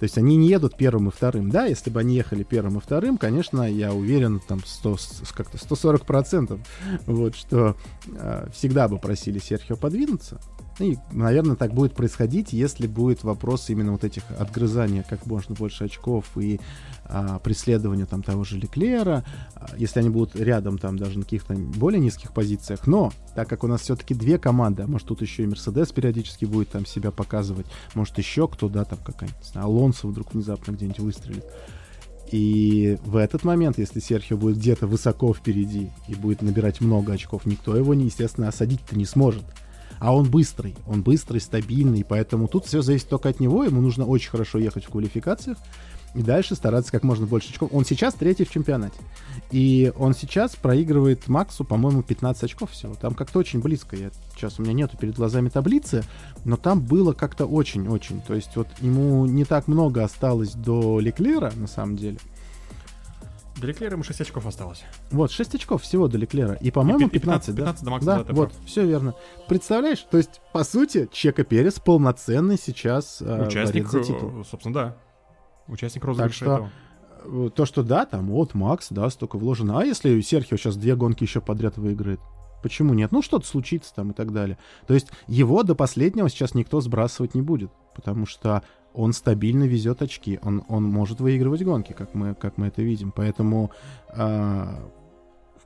[SPEAKER 2] То есть они не едут первым и вторым. Да, если бы они ехали первым и вторым, конечно, я уверен, там 100, с- как-то 140 процентов, вот, что э, всегда бы просили Серхио подвинуться. И, наверное, так будет происходить, если будет вопрос именно вот этих отгрызания как можно больше очков и а, преследования там того же Леклера, а, если они будут рядом там даже на каких-то более низких позициях. Но, так как у нас все-таки две команды, а может тут еще и Мерседес периодически будет там себя показывать, может еще кто, да, там какая-нибудь, Алонсо вдруг внезапно где-нибудь выстрелит. И в этот момент, если Серхио будет где-то высоко впереди и будет набирать много очков, никто его, естественно, осадить-то не сможет. А он быстрый, он быстрый, стабильный, поэтому тут все зависит только от него. Ему нужно очень хорошо ехать в квалификациях и дальше стараться как можно больше очков. Он сейчас третий в чемпионате. И он сейчас проигрывает Максу, по-моему, 15 очков всего. Там как-то очень близко. Я, сейчас у меня нету перед глазами таблицы, но там было как-то очень-очень. То есть вот ему не так много осталось до Леклера, на самом деле.
[SPEAKER 3] До Леклера ему 6 очков осталось.
[SPEAKER 2] Вот, 6 очков всего до Леклера. И, по-моему,
[SPEAKER 3] И пи-
[SPEAKER 2] 15,
[SPEAKER 3] 15
[SPEAKER 2] да?
[SPEAKER 3] до Макса,
[SPEAKER 2] да, вот, все верно. Представляешь, то есть, по сути, Чека Перес полноценный сейчас э,
[SPEAKER 3] Участник,
[SPEAKER 2] за титул.
[SPEAKER 3] э, собственно, да. Участник розыгрыша
[SPEAKER 2] что
[SPEAKER 3] этого.
[SPEAKER 2] Э, То, что да, там, вот, Макс, да, столько вложено. А если Серхио сейчас две гонки еще подряд выиграет? Почему нет? Ну, что-то случится там и так далее. То есть его до последнего сейчас никто сбрасывать не будет, потому что он стабильно везет очки, он, он может выигрывать гонки, как мы, как мы это видим. Поэтому а,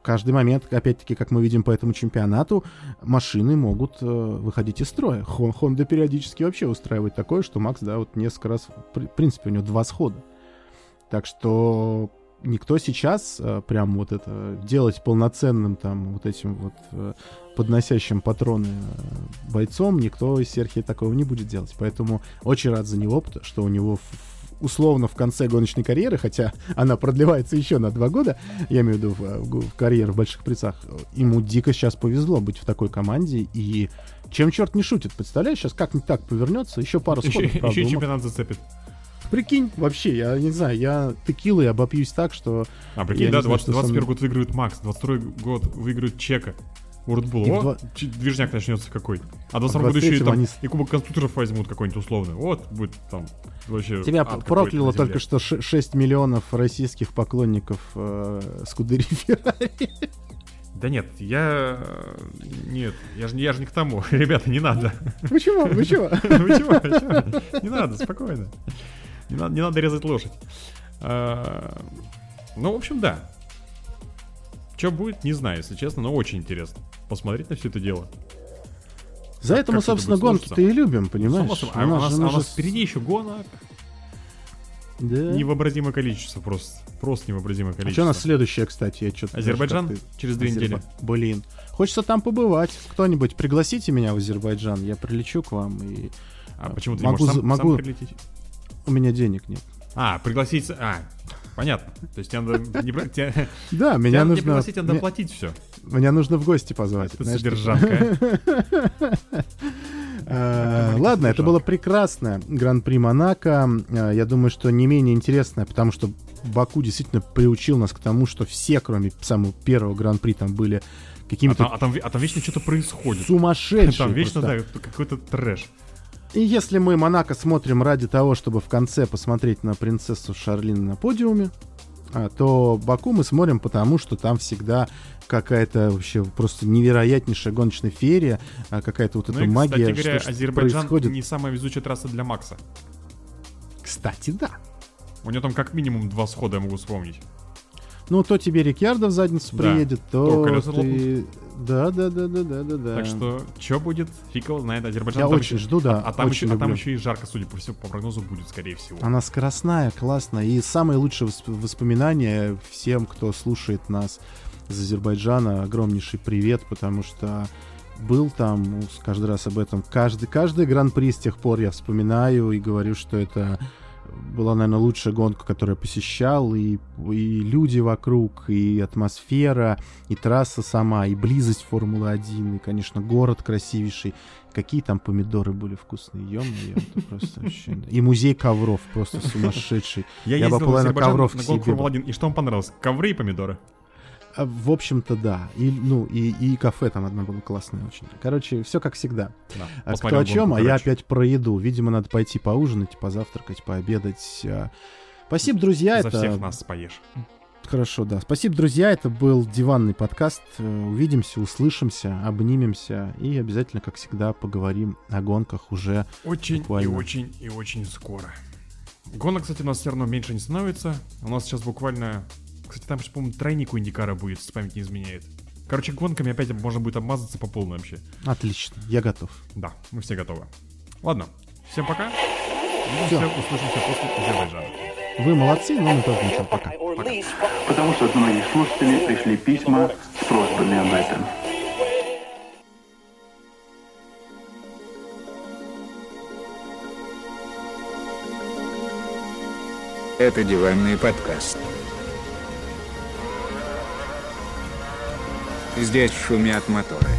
[SPEAKER 2] каждый момент, опять-таки, как мы видим по этому чемпионату, машины могут э, выходить из строя. Хон, Honda периодически вообще устраивает такое, что Макс, да, вот несколько раз, в принципе, у него два схода. Так что никто сейчас э, прям вот это делать полноценным там вот этим вот э, подносящим патроны э, бойцом, никто из Серхии такого не будет делать. Поэтому очень рад за него, что у него условно в конце гоночной карьеры, хотя она продлевается еще на два года, я имею в виду в, в карьеру в больших прицах, ему дико сейчас повезло быть в такой команде, и чем черт не шутит, представляешь, сейчас как-нибудь так повернется, еще пару
[SPEAKER 3] Еще,
[SPEAKER 2] сходов, правда,
[SPEAKER 3] еще и
[SPEAKER 2] у
[SPEAKER 3] чемпионат зацепит.
[SPEAKER 2] Прикинь, вообще, я не знаю, я текилой обопьюсь так, что...
[SPEAKER 3] А прикинь, да,
[SPEAKER 2] не знаю,
[SPEAKER 3] 20,
[SPEAKER 2] что со
[SPEAKER 3] 21
[SPEAKER 2] мной.
[SPEAKER 3] год выиграет Макс, 22 год выиграет Чека.
[SPEAKER 2] В
[SPEAKER 3] О,
[SPEAKER 2] два-
[SPEAKER 3] движняк начнется какой. А в
[SPEAKER 2] А
[SPEAKER 3] 22 году еще и,
[SPEAKER 2] 23-м
[SPEAKER 3] там,
[SPEAKER 2] они с-
[SPEAKER 3] и Кубок конструкторов возьмут какой-нибудь условный. Вот, будет там вообще...
[SPEAKER 2] Тебя прокляло только что ше- 6 миллионов российских поклонников э, Скудери Феррари.
[SPEAKER 3] Да нет, я... Нет, я же, я же не к тому. Ребята, не надо.
[SPEAKER 2] Почему? Почему?
[SPEAKER 3] Вы чего? Чего? Не надо, спокойно. Не надо, не надо резать лошадь. А, Ну, в общем, да. Что будет, не знаю, если честно, но очень интересно посмотреть на все это дело.
[SPEAKER 2] За это мы,
[SPEAKER 3] как
[SPEAKER 2] собственно, гонки-то и любим, понимаешь?
[SPEAKER 3] Само собой. А у
[SPEAKER 2] нас
[SPEAKER 3] нас,
[SPEAKER 2] же
[SPEAKER 3] а у нас впереди еще гонок.
[SPEAKER 2] Да.
[SPEAKER 3] Невообразимое количество просто. Просто невообразимое
[SPEAKER 2] А
[SPEAKER 3] количество.
[SPEAKER 2] что у нас следующее, кстати? Я что-то
[SPEAKER 3] Азербайджан через две недели.
[SPEAKER 2] Блин. Хочется там побывать. Кто-нибудь, пригласите меня в Азербайджан. Я прилечу к вам и...
[SPEAKER 3] А почему ты
[SPEAKER 2] Могу
[SPEAKER 3] не можешь сам,
[SPEAKER 2] могу-
[SPEAKER 3] сам прилететь?
[SPEAKER 2] У меня денег нет.
[SPEAKER 3] А, пригласить... А, понятно. То есть тебе надо... Не, тебе,
[SPEAKER 2] Да, меня
[SPEAKER 3] не
[SPEAKER 2] нужно...
[SPEAKER 3] пригласить, надо
[SPEAKER 2] мне-
[SPEAKER 3] платить все.
[SPEAKER 2] Меня нужно в гости позвать.
[SPEAKER 3] Это
[SPEAKER 2] знаешь,
[SPEAKER 3] содержанка.
[SPEAKER 2] Э,
[SPEAKER 3] Это
[SPEAKER 2] Ладно, это было прекрасно. Гран-при Монако. Э, Я думаю, что не менее интересное, потому что Баку действительно приучил нас к тому, что все, кроме самого первого Гран-при, там были
[SPEAKER 3] А
[SPEAKER 2] какими-то
[SPEAKER 3] там, а там а там вечно что-то происходит.
[SPEAKER 2] сумасшедшие.
[SPEAKER 3] Там вечно,
[SPEAKER 2] просто.
[SPEAKER 3] да, какой-то трэш.
[SPEAKER 2] И если мы Монако смотрим ради того, чтобы в конце посмотреть на принцессу Шарлин на подиуме, а, то Баку мы смотрим потому, что там всегда какая-то вообще просто невероятнейшая гоночная феерия, а, какая-то вот
[SPEAKER 3] Ну
[SPEAKER 2] эта
[SPEAKER 3] и,
[SPEAKER 2] магия,
[SPEAKER 3] кстати говоря,
[SPEAKER 2] что
[SPEAKER 3] Азербайджан
[SPEAKER 2] происходит.
[SPEAKER 3] не самая везучая трасса для Макса.
[SPEAKER 2] Кстати, да.
[SPEAKER 3] У него там как минимум два схода, я могу вспомнить.
[SPEAKER 2] Ну, то тебе Рикьярдо в задницу
[SPEAKER 3] Да.
[SPEAKER 2] приедет,
[SPEAKER 3] То
[SPEAKER 2] то, ты... Да, да, да, да, да, да, да.
[SPEAKER 3] Так что, что будет, фиг его знает. Азербайджан
[SPEAKER 2] Я очень
[SPEAKER 3] еще-
[SPEAKER 2] жду, да,
[SPEAKER 3] А, а там,
[SPEAKER 2] очень
[SPEAKER 3] еще, а там еще и жарко, судя по всему, по прогнозу будет, скорее всего.
[SPEAKER 2] Она скоростная, классная. И самые лучшие восп- воспоминания всем, кто слушает нас из Азербайджана, огромнейший привет, потому что был там, ну, каждый раз об этом, каждый, каждый гран-при с тех пор я вспоминаю и говорю, что это была, наверное, лучшая гонка, которую я посещал, и, и люди вокруг, и атмосфера, и трасса сама, и близость Формулы-1, и, конечно, город красивейший. Какие там помидоры были вкусные, ё это просто вообще... И музей ковров просто сумасшедший.
[SPEAKER 3] Я, ездил в Азербайджан
[SPEAKER 2] ковров
[SPEAKER 3] на
[SPEAKER 2] к
[SPEAKER 3] гонку
[SPEAKER 2] себе
[SPEAKER 3] Формулы-1, и что вам понравилось? Ковры и помидоры?
[SPEAKER 2] А, В общем-то, да. И, ну, и, и кафе там одно было классное очень. Короче, все как всегда.
[SPEAKER 3] Да,
[SPEAKER 2] А кто о чем, а я опять про еду. Видимо, надо пойти поужинать, позавтракать, пообедать. А, Спасибо, друзья.
[SPEAKER 3] За
[SPEAKER 2] это...
[SPEAKER 3] всех нас поешь.
[SPEAKER 2] Хорошо, да. Спасибо, друзья. Это был диванный подкаст. Э, Увидимся, услышимся, обнимемся и обязательно, как всегда, поговорим о гонках уже.
[SPEAKER 3] Очень
[SPEAKER 2] Буквально.
[SPEAKER 3] и очень и очень скоро. Гонок, кстати, у нас все равно меньше не становится. У нас сейчас буквально... Кстати, там, по-моему, тройник у Индикара будет, если память не изменяет. Короче, гонками опять можно будет обмазаться по полной вообще.
[SPEAKER 2] Отлично, я готов.
[SPEAKER 3] Да, мы все готовы. Ладно, всем пока. Увидимся, услышимся после Азербайджана.
[SPEAKER 2] Вы молодцы, но мы тоже ничего. Пока.
[SPEAKER 1] Потому что от многих слушателей пришли письма с просьбами об этом.
[SPEAKER 4] Это диванный подкаст. Здесь шумят моторы.